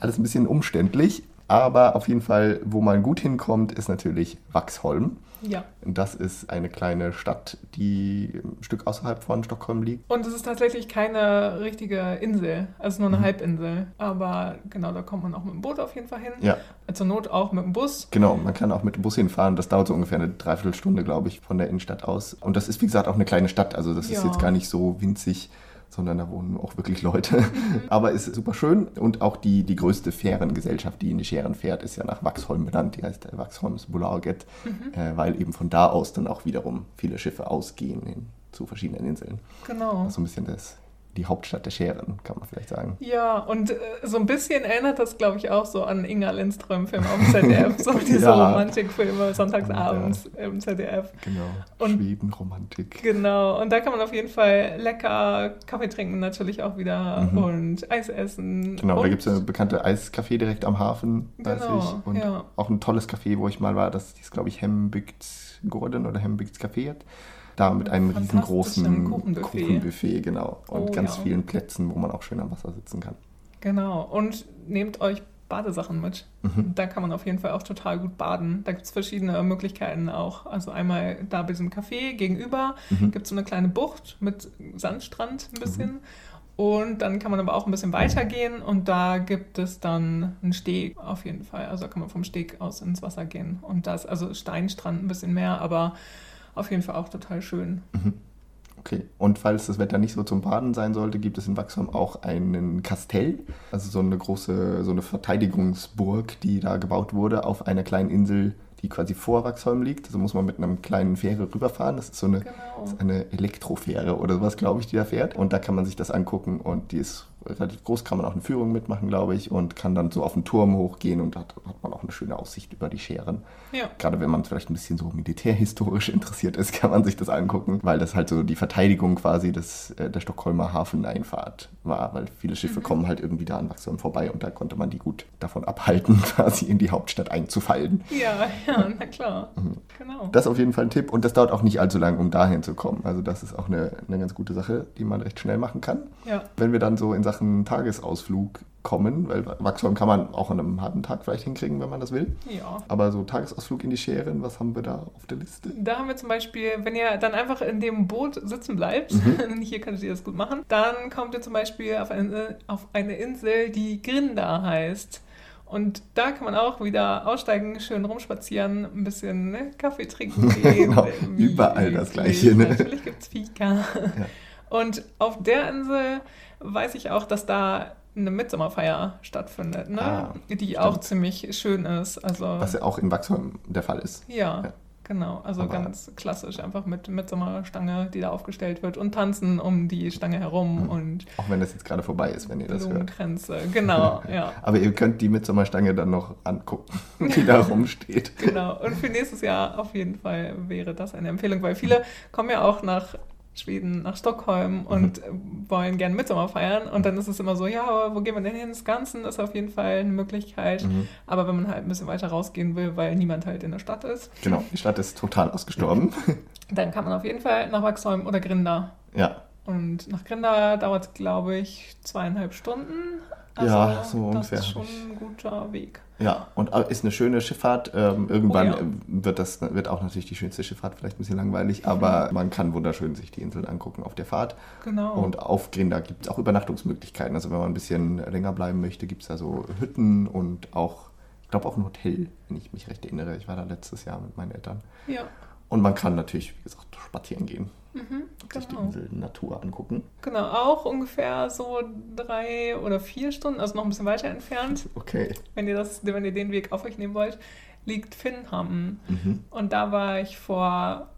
Alles ein bisschen umständlich. Aber auf jeden Fall, wo man gut hinkommt, ist natürlich Waxholm. Ja. Das ist eine kleine Stadt, die ein Stück außerhalb von Stockholm liegt. Und es ist tatsächlich keine richtige Insel, also nur eine mhm. Halbinsel. Aber genau, da kommt man auch mit dem Boot auf jeden Fall hin. Ja. Zur Not auch mit dem Bus. Genau, man kann auch mit dem Bus hinfahren. Das dauert so ungefähr eine Dreiviertelstunde, glaube ich, von der Innenstadt aus. Und das ist, wie gesagt, auch eine kleine Stadt. Also das ja. ist jetzt gar nicht so winzig sondern da wohnen auch wirklich Leute. Mhm. Aber ist super schön und auch die, die größte Fährengesellschaft, die in die Scheren fährt, ist ja nach Waxholm benannt. Die heißt Waxholms Bolaget, mhm. äh, weil eben von da aus dann auch wiederum viele Schiffe ausgehen in, zu verschiedenen Inseln. Genau. So ein bisschen das die Hauptstadt der Scheren, kann man vielleicht sagen. Ja, und äh, so ein bisschen erinnert das, glaube ich, auch so an Inga Lindström-Filme auf dem ZDF, so diese ja. Romantikfilme sonntagsabends ja. im ZDF. Genau, und, Schweden-Romantik. Genau, und da kann man auf jeden Fall lecker Kaffee trinken natürlich auch wieder mhm. und Eis essen. Genau, und da gibt es eine bekannte Eiscafé direkt am Hafen, weiß genau, ich. Und ja. auch ein tolles Café, wo ich mal war, das ist, glaube ich, Hembygds Gordon oder Hembygds Café hat da mit einem riesengroßen Kuchenbuffet. Kuchenbuffet, genau. Und oh, ganz ja. vielen Plätzen, wo man auch schön am Wasser sitzen kann. Genau. Und nehmt euch Badesachen mit. Mhm. Da kann man auf jeden Fall auch total gut baden. Da gibt es verschiedene Möglichkeiten auch. Also einmal da bei diesem Café gegenüber mhm. gibt es so eine kleine Bucht mit Sandstrand ein bisschen. Mhm. Und dann kann man aber auch ein bisschen weitergehen und da gibt es dann einen Steg auf jeden Fall. Also da kann man vom Steg aus ins Wasser gehen. Und da ist also Steinstrand ein bisschen mehr, aber auf jeden Fall auch total schön. Mhm. Okay. Und falls das Wetter nicht so zum Baden sein sollte, gibt es in Wachsam auch einen Kastell, also so eine große, so eine Verteidigungsburg, die da gebaut wurde auf einer kleinen Insel, die quasi vor Wachsholm liegt. Also muss man mit einem kleinen Fähre rüberfahren. Das ist so eine, genau. eine Elektrofähre oder sowas, glaube ich, die da fährt. Und da kann man sich das angucken und die ist relativ groß, kann man auch eine Führung mitmachen, glaube ich, und kann dann so auf den Turm hochgehen und hat, hat man auch eine schöne Aussicht über die Scheren. Ja. Gerade wenn man vielleicht ein bisschen so militärhistorisch interessiert ist, kann man sich das angucken, weil das halt so die Verteidigung quasi des, äh, der Stockholmer Hafeneinfahrt war, weil viele Schiffe mhm. kommen halt irgendwie da an Wachstum vorbei und da konnte man die gut davon abhalten, quasi in die Hauptstadt einzufallen. Ja, ja, na klar. Mhm. Genau. Das ist auf jeden Fall ein Tipp und das dauert auch nicht allzu lang, um dahin zu kommen. Also das ist auch eine, eine ganz gute Sache, die man recht schnell machen kann. Ja. Wenn wir dann so in Sachen Tagesausflug kommen, weil Wachsholm kann man auch an einem halben Tag vielleicht hinkriegen, wenn man das will. Ja. Aber so Tagesausflug in die Scheren, was haben wir da auf der Liste? Da haben wir zum Beispiel, wenn ihr dann einfach in dem Boot sitzen bleibt, mhm. hier könntet ihr das gut machen, dann kommt ihr zum Beispiel auf eine, auf eine Insel, die Grinda heißt. Und da kann man auch wieder aussteigen, schön rumspazieren, ein bisschen ne, Kaffee trinken genau, überall das Gleiche. Ne? Natürlich gibt es Fika. Ja. Und auf der Insel weiß ich auch, dass da eine Mitsommerfeier stattfindet, ne? Ah, die stimmt. auch ziemlich schön ist. Also, Was ja auch in Wachsholm der Fall ist. Ja, ja. genau. Also Aber ganz klassisch, einfach mit Mitsommerstange, die da aufgestellt wird und tanzen um die Stange herum. Mhm. und Auch wenn das jetzt gerade vorbei ist, wenn ihr das hört. genau, ja. Aber ihr könnt die Mitsommerstange dann noch angucken, die da rumsteht. Genau, und für nächstes Jahr auf jeden Fall wäre das eine Empfehlung, weil viele kommen ja auch nach Schweden nach Stockholm und mhm. wollen gerne Mitsommer feiern. Und dann ist es immer so, ja, wo gehen wir denn hin? Das Ganze ist auf jeden Fall eine Möglichkeit. Mhm. Aber wenn man halt ein bisschen weiter rausgehen will, weil niemand halt in der Stadt ist. Genau, die Stadt ist total ausgestorben. Dann kann man auf jeden Fall nach Wachsholm oder Grinda. Ja. Und nach Grinda dauert es, glaube ich, zweieinhalb Stunden. Also ja, so ungefähr. Das ist schon ein guter Weg. Ja, und ist eine schöne Schifffahrt. Ähm, irgendwann oh, ja. wird das wird auch natürlich die schönste Schifffahrt, vielleicht ein bisschen langweilig, mhm. aber man kann wunderschön sich die Inseln angucken auf der Fahrt. Genau. Und auf Grinda gibt es auch Übernachtungsmöglichkeiten. Also wenn man ein bisschen länger bleiben möchte, gibt es da so Hütten und auch, ich glaube auch ein Hotel, wenn ich mich recht erinnere. Ich war da letztes Jahr mit meinen Eltern. Ja. Und man kann natürlich, wie gesagt, spazieren gehen. Mhm, sich die genau. Insel Natur angucken. Genau, auch ungefähr so drei oder vier Stunden, also noch ein bisschen weiter entfernt. Okay. Wenn ihr, das, wenn ihr den Weg auf euch nehmen wollt, liegt Finnham. Mhm. Und da war ich vor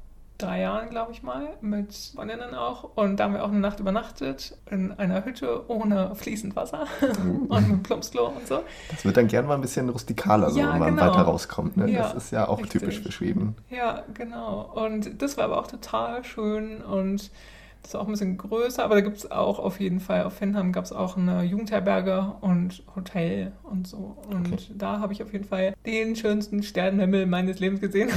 drei Jahren, glaube ich mal, mit Freundinnen auch. Und da haben wir auch eine Nacht übernachtet in einer Hütte ohne fließend Wasser uh. und mit Plumpsklo und so. Das wird dann gern mal ein bisschen rustikaler, so, ja, wenn man genau. weiter rauskommt. Ne? Ja, das ist ja auch richtig. typisch für Schweden. Ja, genau. Und das war aber auch total schön und das ist auch ein bisschen größer, aber da gibt es auch auf jeden Fall, auf Finnham gab es auch eine Jugendherberge und Hotel und so. Und okay. da habe ich auf jeden Fall den schönsten Sternenhimmel meines Lebens gesehen.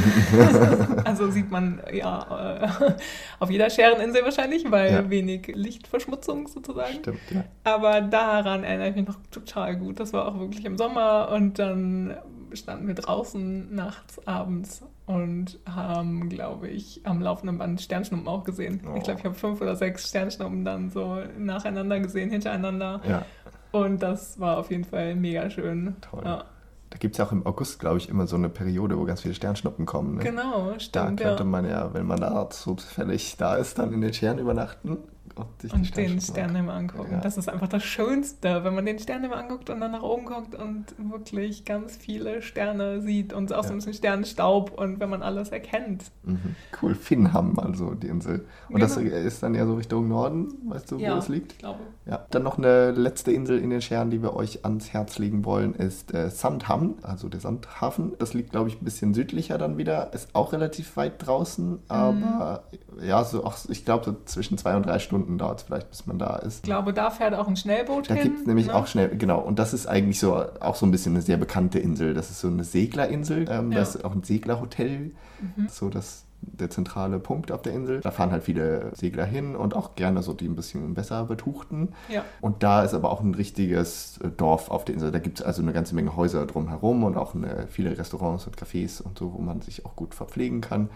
also sieht man ja äh, auf jeder Schereninsel wahrscheinlich, weil ja. wenig Lichtverschmutzung sozusagen. Stimmt, ja. Aber daran erinnere ich mich noch total gut. Das war auch wirklich im Sommer und dann standen wir draußen nachts, abends und haben, glaube ich, am laufenden Band Sternschnuppen auch gesehen. Oh. Ich glaube, ich habe fünf oder sechs Sternschnuppen dann so nacheinander gesehen, hintereinander. Ja. Und das war auf jeden Fall mega schön. Toll. Ja. Da gibt es ja auch im August, glaube ich, immer so eine Periode, wo ganz viele Sternschnuppen kommen. Ne? Genau, stimmt. Da könnte ja. man ja, wenn man da zufällig da ist, dann in den Scheren übernachten und, sich und den Sternenhimmel angucken. Ja. Das ist einfach das Schönste, wenn man den Sternenhimmel anguckt und dann nach oben guckt und wirklich ganz viele Sterne sieht und auch ja. so ein bisschen Sternenstaub und wenn man alles erkennt. Mhm. Cool, Finnham, also die Insel. Und genau. das ist dann ja so Richtung Norden, weißt du, wo ja, das liegt? Ich glaube. Ja, dann noch eine letzte Insel in den Scheren, die wir euch ans Herz legen wollen, ist äh, Sandham, also der Sandhafen. Das liegt, glaube ich, ein bisschen südlicher dann wieder. Ist auch relativ weit draußen, aber mhm. ja, so auch, ich glaube, so zwischen zwei und drei Stunden dauert es vielleicht, bis man da ist. Ich glaube, da fährt auch ein Schnellboot da hin. Da gibt es nämlich ne? auch schnell, genau. Und das ist eigentlich so auch so ein bisschen eine sehr bekannte Insel. Das ist so eine Seglerinsel. Ähm, ja. Das ist auch ein Seglerhotel. Mhm. So das der zentrale Punkt auf der Insel. Da fahren halt viele Segler hin und auch gerne so die ein bisschen besser betuchten. Ja. Und da ist aber auch ein richtiges äh, Dorf auf der Insel. Da gibt es also eine ganze Menge Häuser drumherum und auch eine, viele Restaurants und Cafés und so, wo man sich auch gut verpflegen kann.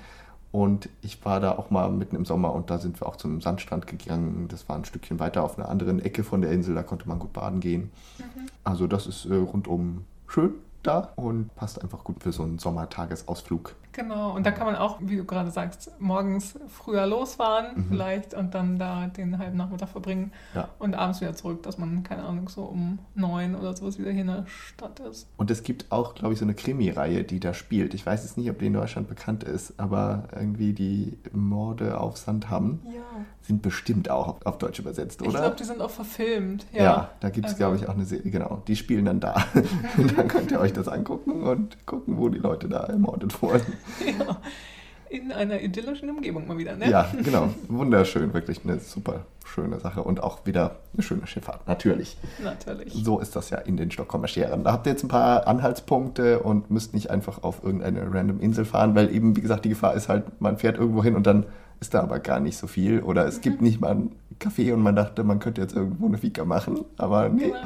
Und ich war da auch mal mitten im Sommer und da sind wir auch zum Sandstrand gegangen. Das war ein Stückchen weiter auf einer anderen Ecke von der Insel, da konnte man gut baden gehen. Mhm. Also das ist äh, rundum schön da und passt einfach gut für so einen Sommertagesausflug. Genau, und da kann man auch, wie du gerade sagst, morgens früher losfahren mhm. vielleicht und dann da den halben Nachmittag verbringen ja. und abends wieder zurück, dass man, keine Ahnung, so um neun oder sowas wieder hier in der Stadt ist. Und es gibt auch, glaube ich, so eine Krimi-Reihe, die da spielt. Ich weiß jetzt nicht, ob die in Deutschland bekannt ist, aber irgendwie die Morde auf Sandham ja. sind bestimmt auch auf, auf Deutsch übersetzt, oder? Ich glaube, die sind auch verfilmt. Ja, ja da gibt es, also. glaube ich, auch eine Serie, genau, die spielen dann da. dann könnt ihr euch das angucken und gucken, wo die Leute da ermordet wurden. Ja. In einer idyllischen Umgebung mal wieder, ne? Ja, genau. Wunderschön, wirklich eine super schöne Sache und auch wieder eine schöne Schifffahrt, natürlich. Natürlich. So ist das ja in den Stockholmer Scheren. Da habt ihr jetzt ein paar Anhaltspunkte und müsst nicht einfach auf irgendeine random Insel fahren, weil eben, wie gesagt, die Gefahr ist halt, man fährt irgendwo hin und dann ist da aber gar nicht so viel oder es mhm. gibt nicht mal ein Café und man dachte, man könnte jetzt irgendwo eine Fika machen, aber nee, genau,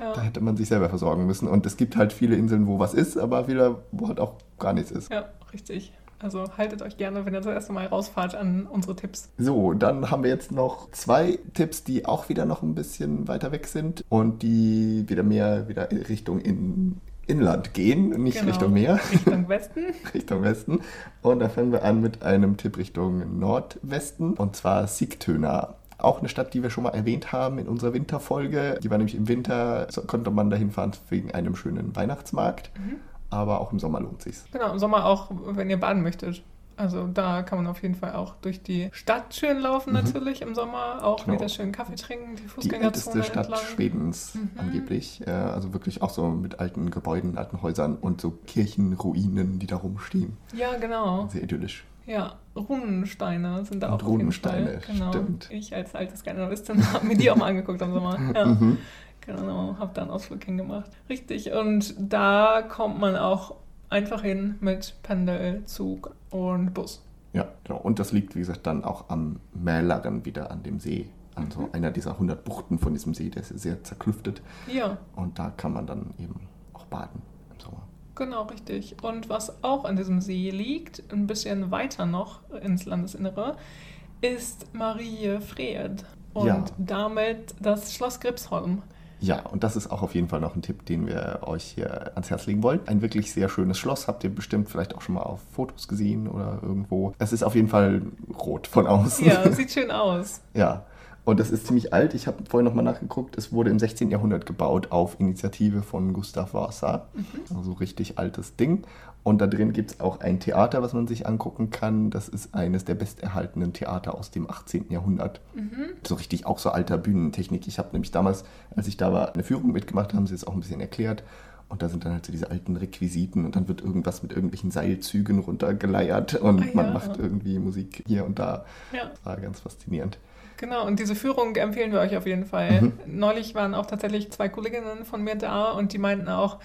ja. da hätte man sich selber versorgen müssen und es gibt halt viele Inseln, wo was ist, aber viele, wo halt auch gar nichts ist. Ja, richtig. Also haltet euch gerne, wenn ihr das erste Mal rausfahrt, an unsere Tipps. So, dann haben wir jetzt noch zwei Tipps, die auch wieder noch ein bisschen weiter weg sind und die wieder mehr wieder Richtung in, Inland gehen, nicht genau. Richtung Meer. Richtung Westen. Richtung Westen. Und da fangen wir an mit einem Tipp Richtung Nordwesten und zwar Sigtuna. Auch eine Stadt, die wir schon mal erwähnt haben in unserer Winterfolge. Die war nämlich im Winter, konnte man dahin fahren wegen einem schönen Weihnachtsmarkt. Mhm aber auch im Sommer lohnt sich's. Genau, im Sommer auch, wenn ihr baden möchtet. Also da kann man auf jeden Fall auch durch die Stadt schön laufen mhm. natürlich im Sommer, auch genau. wieder schön Kaffee trinken, die Fußgängerzone Die älteste Stadt entlang. Schwedens mhm. angeblich, also wirklich auch so mit alten Gebäuden, alten Häusern und so Kirchenruinen, die da rumstehen. Ja, genau. Sehr idyllisch. Ja, Runensteine sind da auch Runensteine. Genau. stimmt. Ich als alte Skandinavistin habe mir die auch mal angeguckt am Sommer. Ja. Mhm. Genau, habe da einen Ausflug hingemacht. Richtig, und da kommt man auch einfach hin mit Pendel, Zug und Bus. Ja, genau. Und das liegt, wie gesagt, dann auch am Mälaren wieder an dem See. Also Mhm. einer dieser 100 Buchten von diesem See, der ist sehr zerklüftet. Ja, Und da kann man dann eben auch baden im Sommer. Genau, richtig. Und was auch an diesem See liegt, ein bisschen weiter noch ins Landesinnere, ist Marie Fred. Und Ja. damit das Schloss Gripsholm. Ja, und das ist auch auf jeden Fall noch ein Tipp, den wir euch hier ans Herz legen wollen. Ein wirklich sehr schönes Schloss. Habt ihr bestimmt vielleicht auch schon mal auf Fotos gesehen oder irgendwo. Es ist auf jeden Fall rot von außen. Ja, sieht schön aus. Ja, und das ist ziemlich alt. Ich habe vorhin nochmal nachgeguckt. Es wurde im 16. Jahrhundert gebaut auf Initiative von Gustav Vasa. Also richtig altes Ding. Und da drin gibt es auch ein Theater, was man sich angucken kann. Das ist eines der besterhaltenen Theater aus dem 18. Jahrhundert. So richtig auch so alter Bühnentechnik. Ich habe nämlich damals, als ich da war, eine Führung mitgemacht, haben sie es auch ein bisschen erklärt. Und da sind dann halt so diese alten Requisiten und dann wird irgendwas mit irgendwelchen Seilzügen runtergeleiert und Ah, man ja. macht irgendwie Musik hier und da. Ja. Das war ganz faszinierend. Genau, und diese Führung empfehlen wir euch auf jeden Fall. Neulich waren auch tatsächlich zwei Kolleginnen von mir da und die meinten auch,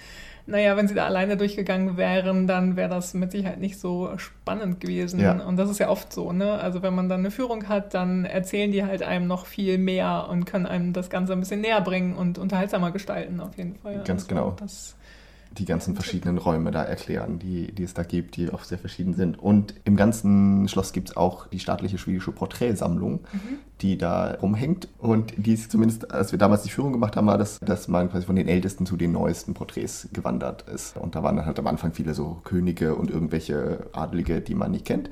naja, wenn sie da alleine durchgegangen wären, dann wäre das mit Sicherheit nicht so spannend gewesen. Ja. Und das ist ja oft so, ne? Also wenn man dann eine Führung hat, dann erzählen die halt einem noch viel mehr und können einem das Ganze ein bisschen näher bringen und unterhaltsamer gestalten, auf jeden Fall. Ganz genau. Das, die ganzen verschiedenen Räume da erklären, die, die es da gibt, die auch sehr verschieden sind. Und im ganzen Schloss gibt es auch die staatliche schwedische Porträtsammlung, die da rumhängt. Und die ist zumindest, als wir damals die Führung gemacht haben, war das, dass man quasi von den ältesten zu den neuesten Porträts gewandert ist. Und da waren dann halt am Anfang viele so Könige und irgendwelche Adlige, die man nicht kennt.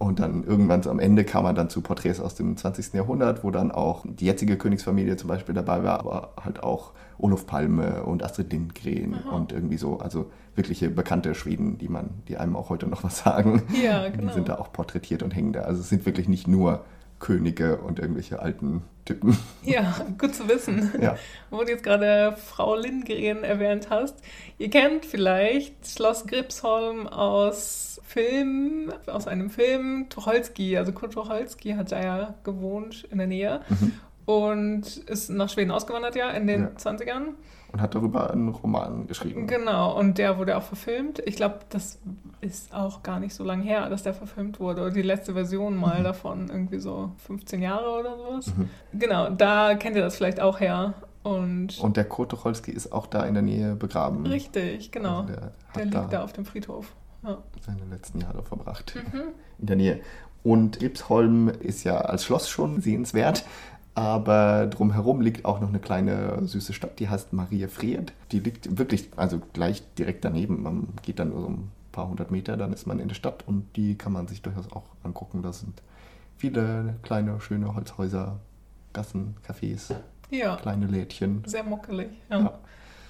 Und dann irgendwann am Ende kam man dann zu Porträts aus dem 20. Jahrhundert, wo dann auch die jetzige Königsfamilie zum Beispiel dabei war, aber halt auch Olof Palme und Astrid Lindgren und irgendwie so, also wirkliche bekannte Schweden, die man, die einem auch heute noch was sagen. Ja, Die genau. sind da auch porträtiert und hängen da. Also es sind wirklich nicht nur Könige und irgendwelche alten Typen. Ja, gut zu wissen. Ja. Wo du jetzt gerade Frau Lindgren erwähnt hast. Ihr kennt vielleicht Schloss Gripsholm aus Film, aus einem Film Tucholsky. Also Kurt Tucholsky hat da ja gewohnt in der Nähe und ist nach Schweden ausgewandert ja in den Ja. 20ern. Und hat darüber einen Roman geschrieben. Genau, und der wurde auch verfilmt. Ich glaube, das ist auch gar nicht so lange her, dass der verfilmt wurde. Oder die letzte Version mal davon, irgendwie so 15 Jahre oder sowas. Genau, da kennt ihr das vielleicht auch her. Und, Und der Kurt Tucholsky ist auch da in der Nähe begraben. richtig, genau. Also der der liegt da auf dem Friedhof. Ja. seine letzten Jahre verbracht. Mhm. In der Nähe. Und Gripsholm ist ja als Schloss schon sehenswert. Aber drumherum liegt auch noch eine kleine süße Stadt, die heißt Marie Fried. Die liegt wirklich, also gleich direkt daneben. Man geht dann nur so ein paar hundert Meter, dann ist man in der Stadt und die kann man sich durchaus auch angucken. Da sind viele kleine, schöne Holzhäuser, Gassen, Cafés, ja, kleine Lädchen. sehr muckelig. Ja, Ja.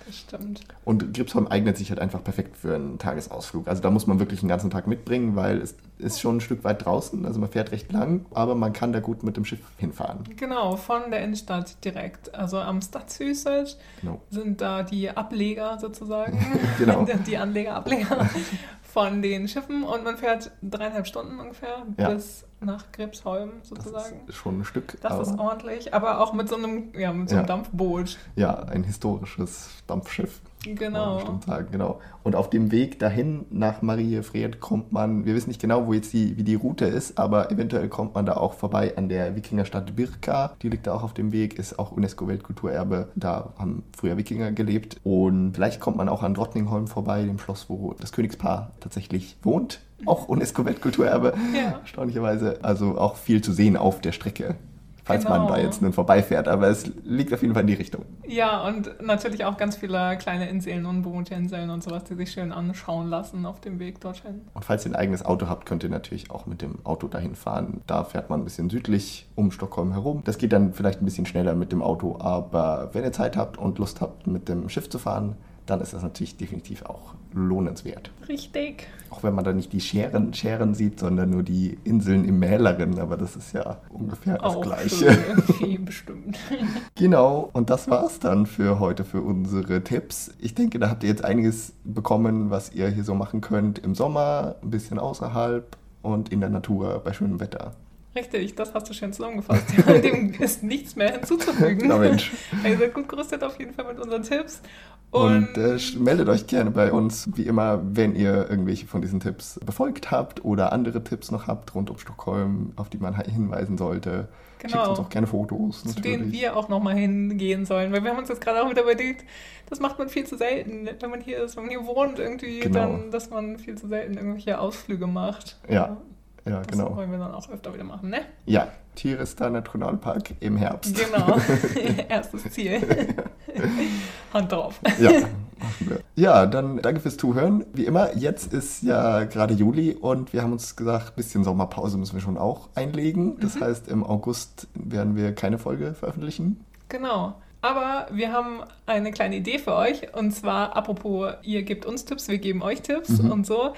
Das stimmt. Und Gripsholm eignet sich halt einfach perfekt für einen Tagesausflug. Also da muss man wirklich einen ganzen Tag mitbringen, weil es ist schon ein Stück weit draußen. Also man fährt recht lang, aber man kann da gut mit dem Schiff hinfahren. Genau, von der Innenstadt direkt. Also am Stadshuset Genau. sind da die Ableger sozusagen. Genau. Die Anleger, Ableger von den Schiffen und man fährt dreieinhalb Stunden ungefähr Ja. bis nach Gripsholm Das sozusagen. ist schon ein Stück. Das ist aber- ordentlich, aber auch mit so einem, ja, mit so einem Ja. Dampfboot. Ja, ein historisches Dampfschiff. Genau. bestimmt sagen, genau. Und auf dem Weg dahin nach Mariefred kommt man, wir wissen nicht genau, wo jetzt die, wie die Route ist, aber eventuell kommt man da auch vorbei an der Wikingerstadt Birka. Die liegt da auch auf dem Weg, ist auch UNESCO-Weltkulturerbe. Da haben früher Wikinger gelebt. Und vielleicht kommt man auch an Drottningholm vorbei, dem Schloss, wo das Königspaar tatsächlich wohnt. Auch UNESCO-Weltkulturerbe. Ja. Erstaunlicherweise. Also auch viel zu sehen auf der Strecke. Falls man Genau. da jetzt nun vorbeifährt, aber es liegt auf jeden Fall in die Richtung. Ja, und natürlich auch ganz viele kleine Inseln, unbewohnte Inseln und sowas, die sich schön anschauen lassen auf dem Weg dorthin. Und falls ihr ein eigenes Auto habt, könnt ihr natürlich auch mit dem Auto dahin fahren. Da fährt man ein bisschen südlich um Stockholm herum. Das geht dann vielleicht ein bisschen schneller mit dem Auto, aber wenn ihr Zeit habt und Lust habt, mit dem Schiff zu fahren, dann ist das natürlich definitiv auch lohnenswert. Richtig. Auch wenn man da nicht die Scheren, Scheren sieht, sondern nur die Inseln im Mäleren, aber das ist ja ungefähr das Auch Gleiche. schön irgendwie bestimmt. Genau, und das war's dann für heute für unsere Tipps. Ich denke, da habt ihr jetzt einiges bekommen, was ihr hier so machen könnt im Sommer, ein bisschen außerhalb und in der Natur bei schönem Wetter. Richtig, das hast du schön zusammengefasst. Dem ist nichts mehr hinzuzufügen. Na Mensch. Also gut gerüstet auf jeden Fall mit unseren Tipps. Und, und äh, meldet euch gerne bei uns, wie immer, wenn ihr irgendwelche von diesen Tipps befolgt habt oder andere Tipps noch habt rund um Stockholm, auf die man hinweisen sollte. Genau. Schickt uns auch gerne Fotos. Zu natürlich. denen wir auch nochmal hingehen sollen. Weil wir haben uns jetzt gerade auch wieder überlegt, das macht man viel zu selten. Wenn man hier ist, wenn man hier wohnt, irgendwie, genau. dann, dass man viel zu selten irgendwelche Ausflüge macht. Ja. Ja, das genau. Das wollen wir dann auch öfter wieder machen, ne? Ja, Tierista Nationalpark im Herbst. Genau, erstes Ziel. Hand drauf. Ja, machen wir. Ja, dann danke fürs Zuhören. Wie immer, jetzt ist ja gerade Juli und wir haben uns gesagt, ein bisschen Sommerpause müssen wir schon auch einlegen. Das mhm. heißt, im August werden wir keine Folge veröffentlichen. Genau. Aber wir haben eine kleine Idee für euch. Und zwar, apropos, ihr gebt uns Tipps, wir geben euch Tipps mhm. und so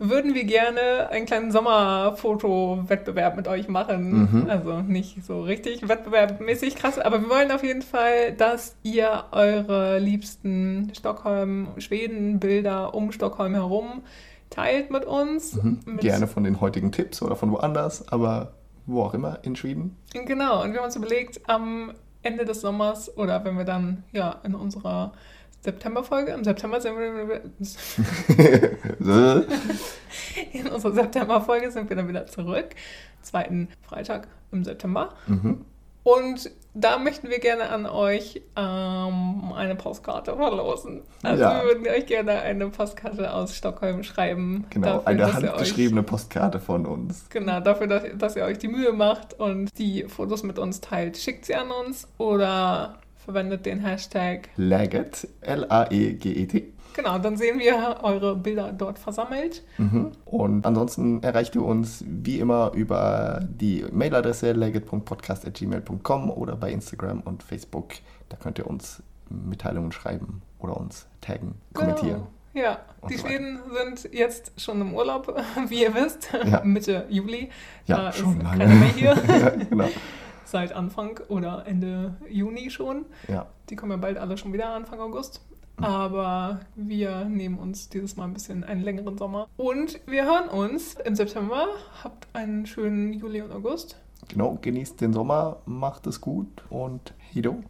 würden wir gerne einen kleinen Sommerfoto-Wettbewerb mit euch machen. Mhm. Also nicht so richtig wettbewerbmäßig krass, aber wir wollen auf jeden Fall, dass ihr eure liebsten Stockholm, Schweden-Bilder um Stockholm herum teilt mit uns. Mhm. Mit gerne von den heutigen Tipps oder von woanders, aber wo auch immer in Schweden. Genau, und wir haben uns überlegt, am Ende des Sommers oder wenn wir dann ja in unserer Septemberfolge. Im September sind wir. In unserer Septemberfolge sind wir dann wieder zurück. Zweiten Freitag im September. Mhm. Und da möchten wir gerne an euch ähm, eine Postkarte verlosen. Also ja. wir würden euch gerne eine Postkarte aus Stockholm schreiben. Genau, dafür, eine handgeschriebene Postkarte von uns. Genau, dafür, dass, dass ihr euch die Mühe macht und die Fotos mit uns teilt. Schickt sie an uns oder verwendet den Hashtag Laget, L-A-E-G-E-T. Genau, dann sehen wir eure Bilder dort versammelt. Mhm. Und ansonsten erreicht ihr uns wie immer über die Mailadresse legit.podcast.gmail.com oder bei Instagram und Facebook. Da könnt ihr uns Mitteilungen schreiben oder uns taggen, kommentieren. Genau. Ja, die so Schweden sind jetzt schon im Urlaub, wie ihr wisst, ja. Mitte Juli. Ja, da schon ist lange. keiner mehr hier. ja, genau seit Anfang oder Ende Juni schon. Ja. Die kommen ja bald alle schon wieder Anfang August. Aber wir nehmen uns dieses Mal ein bisschen einen längeren Sommer. Und wir hören uns im September. Habt einen schönen Juli und August. Genau, genießt den Sommer, macht es gut und Hido.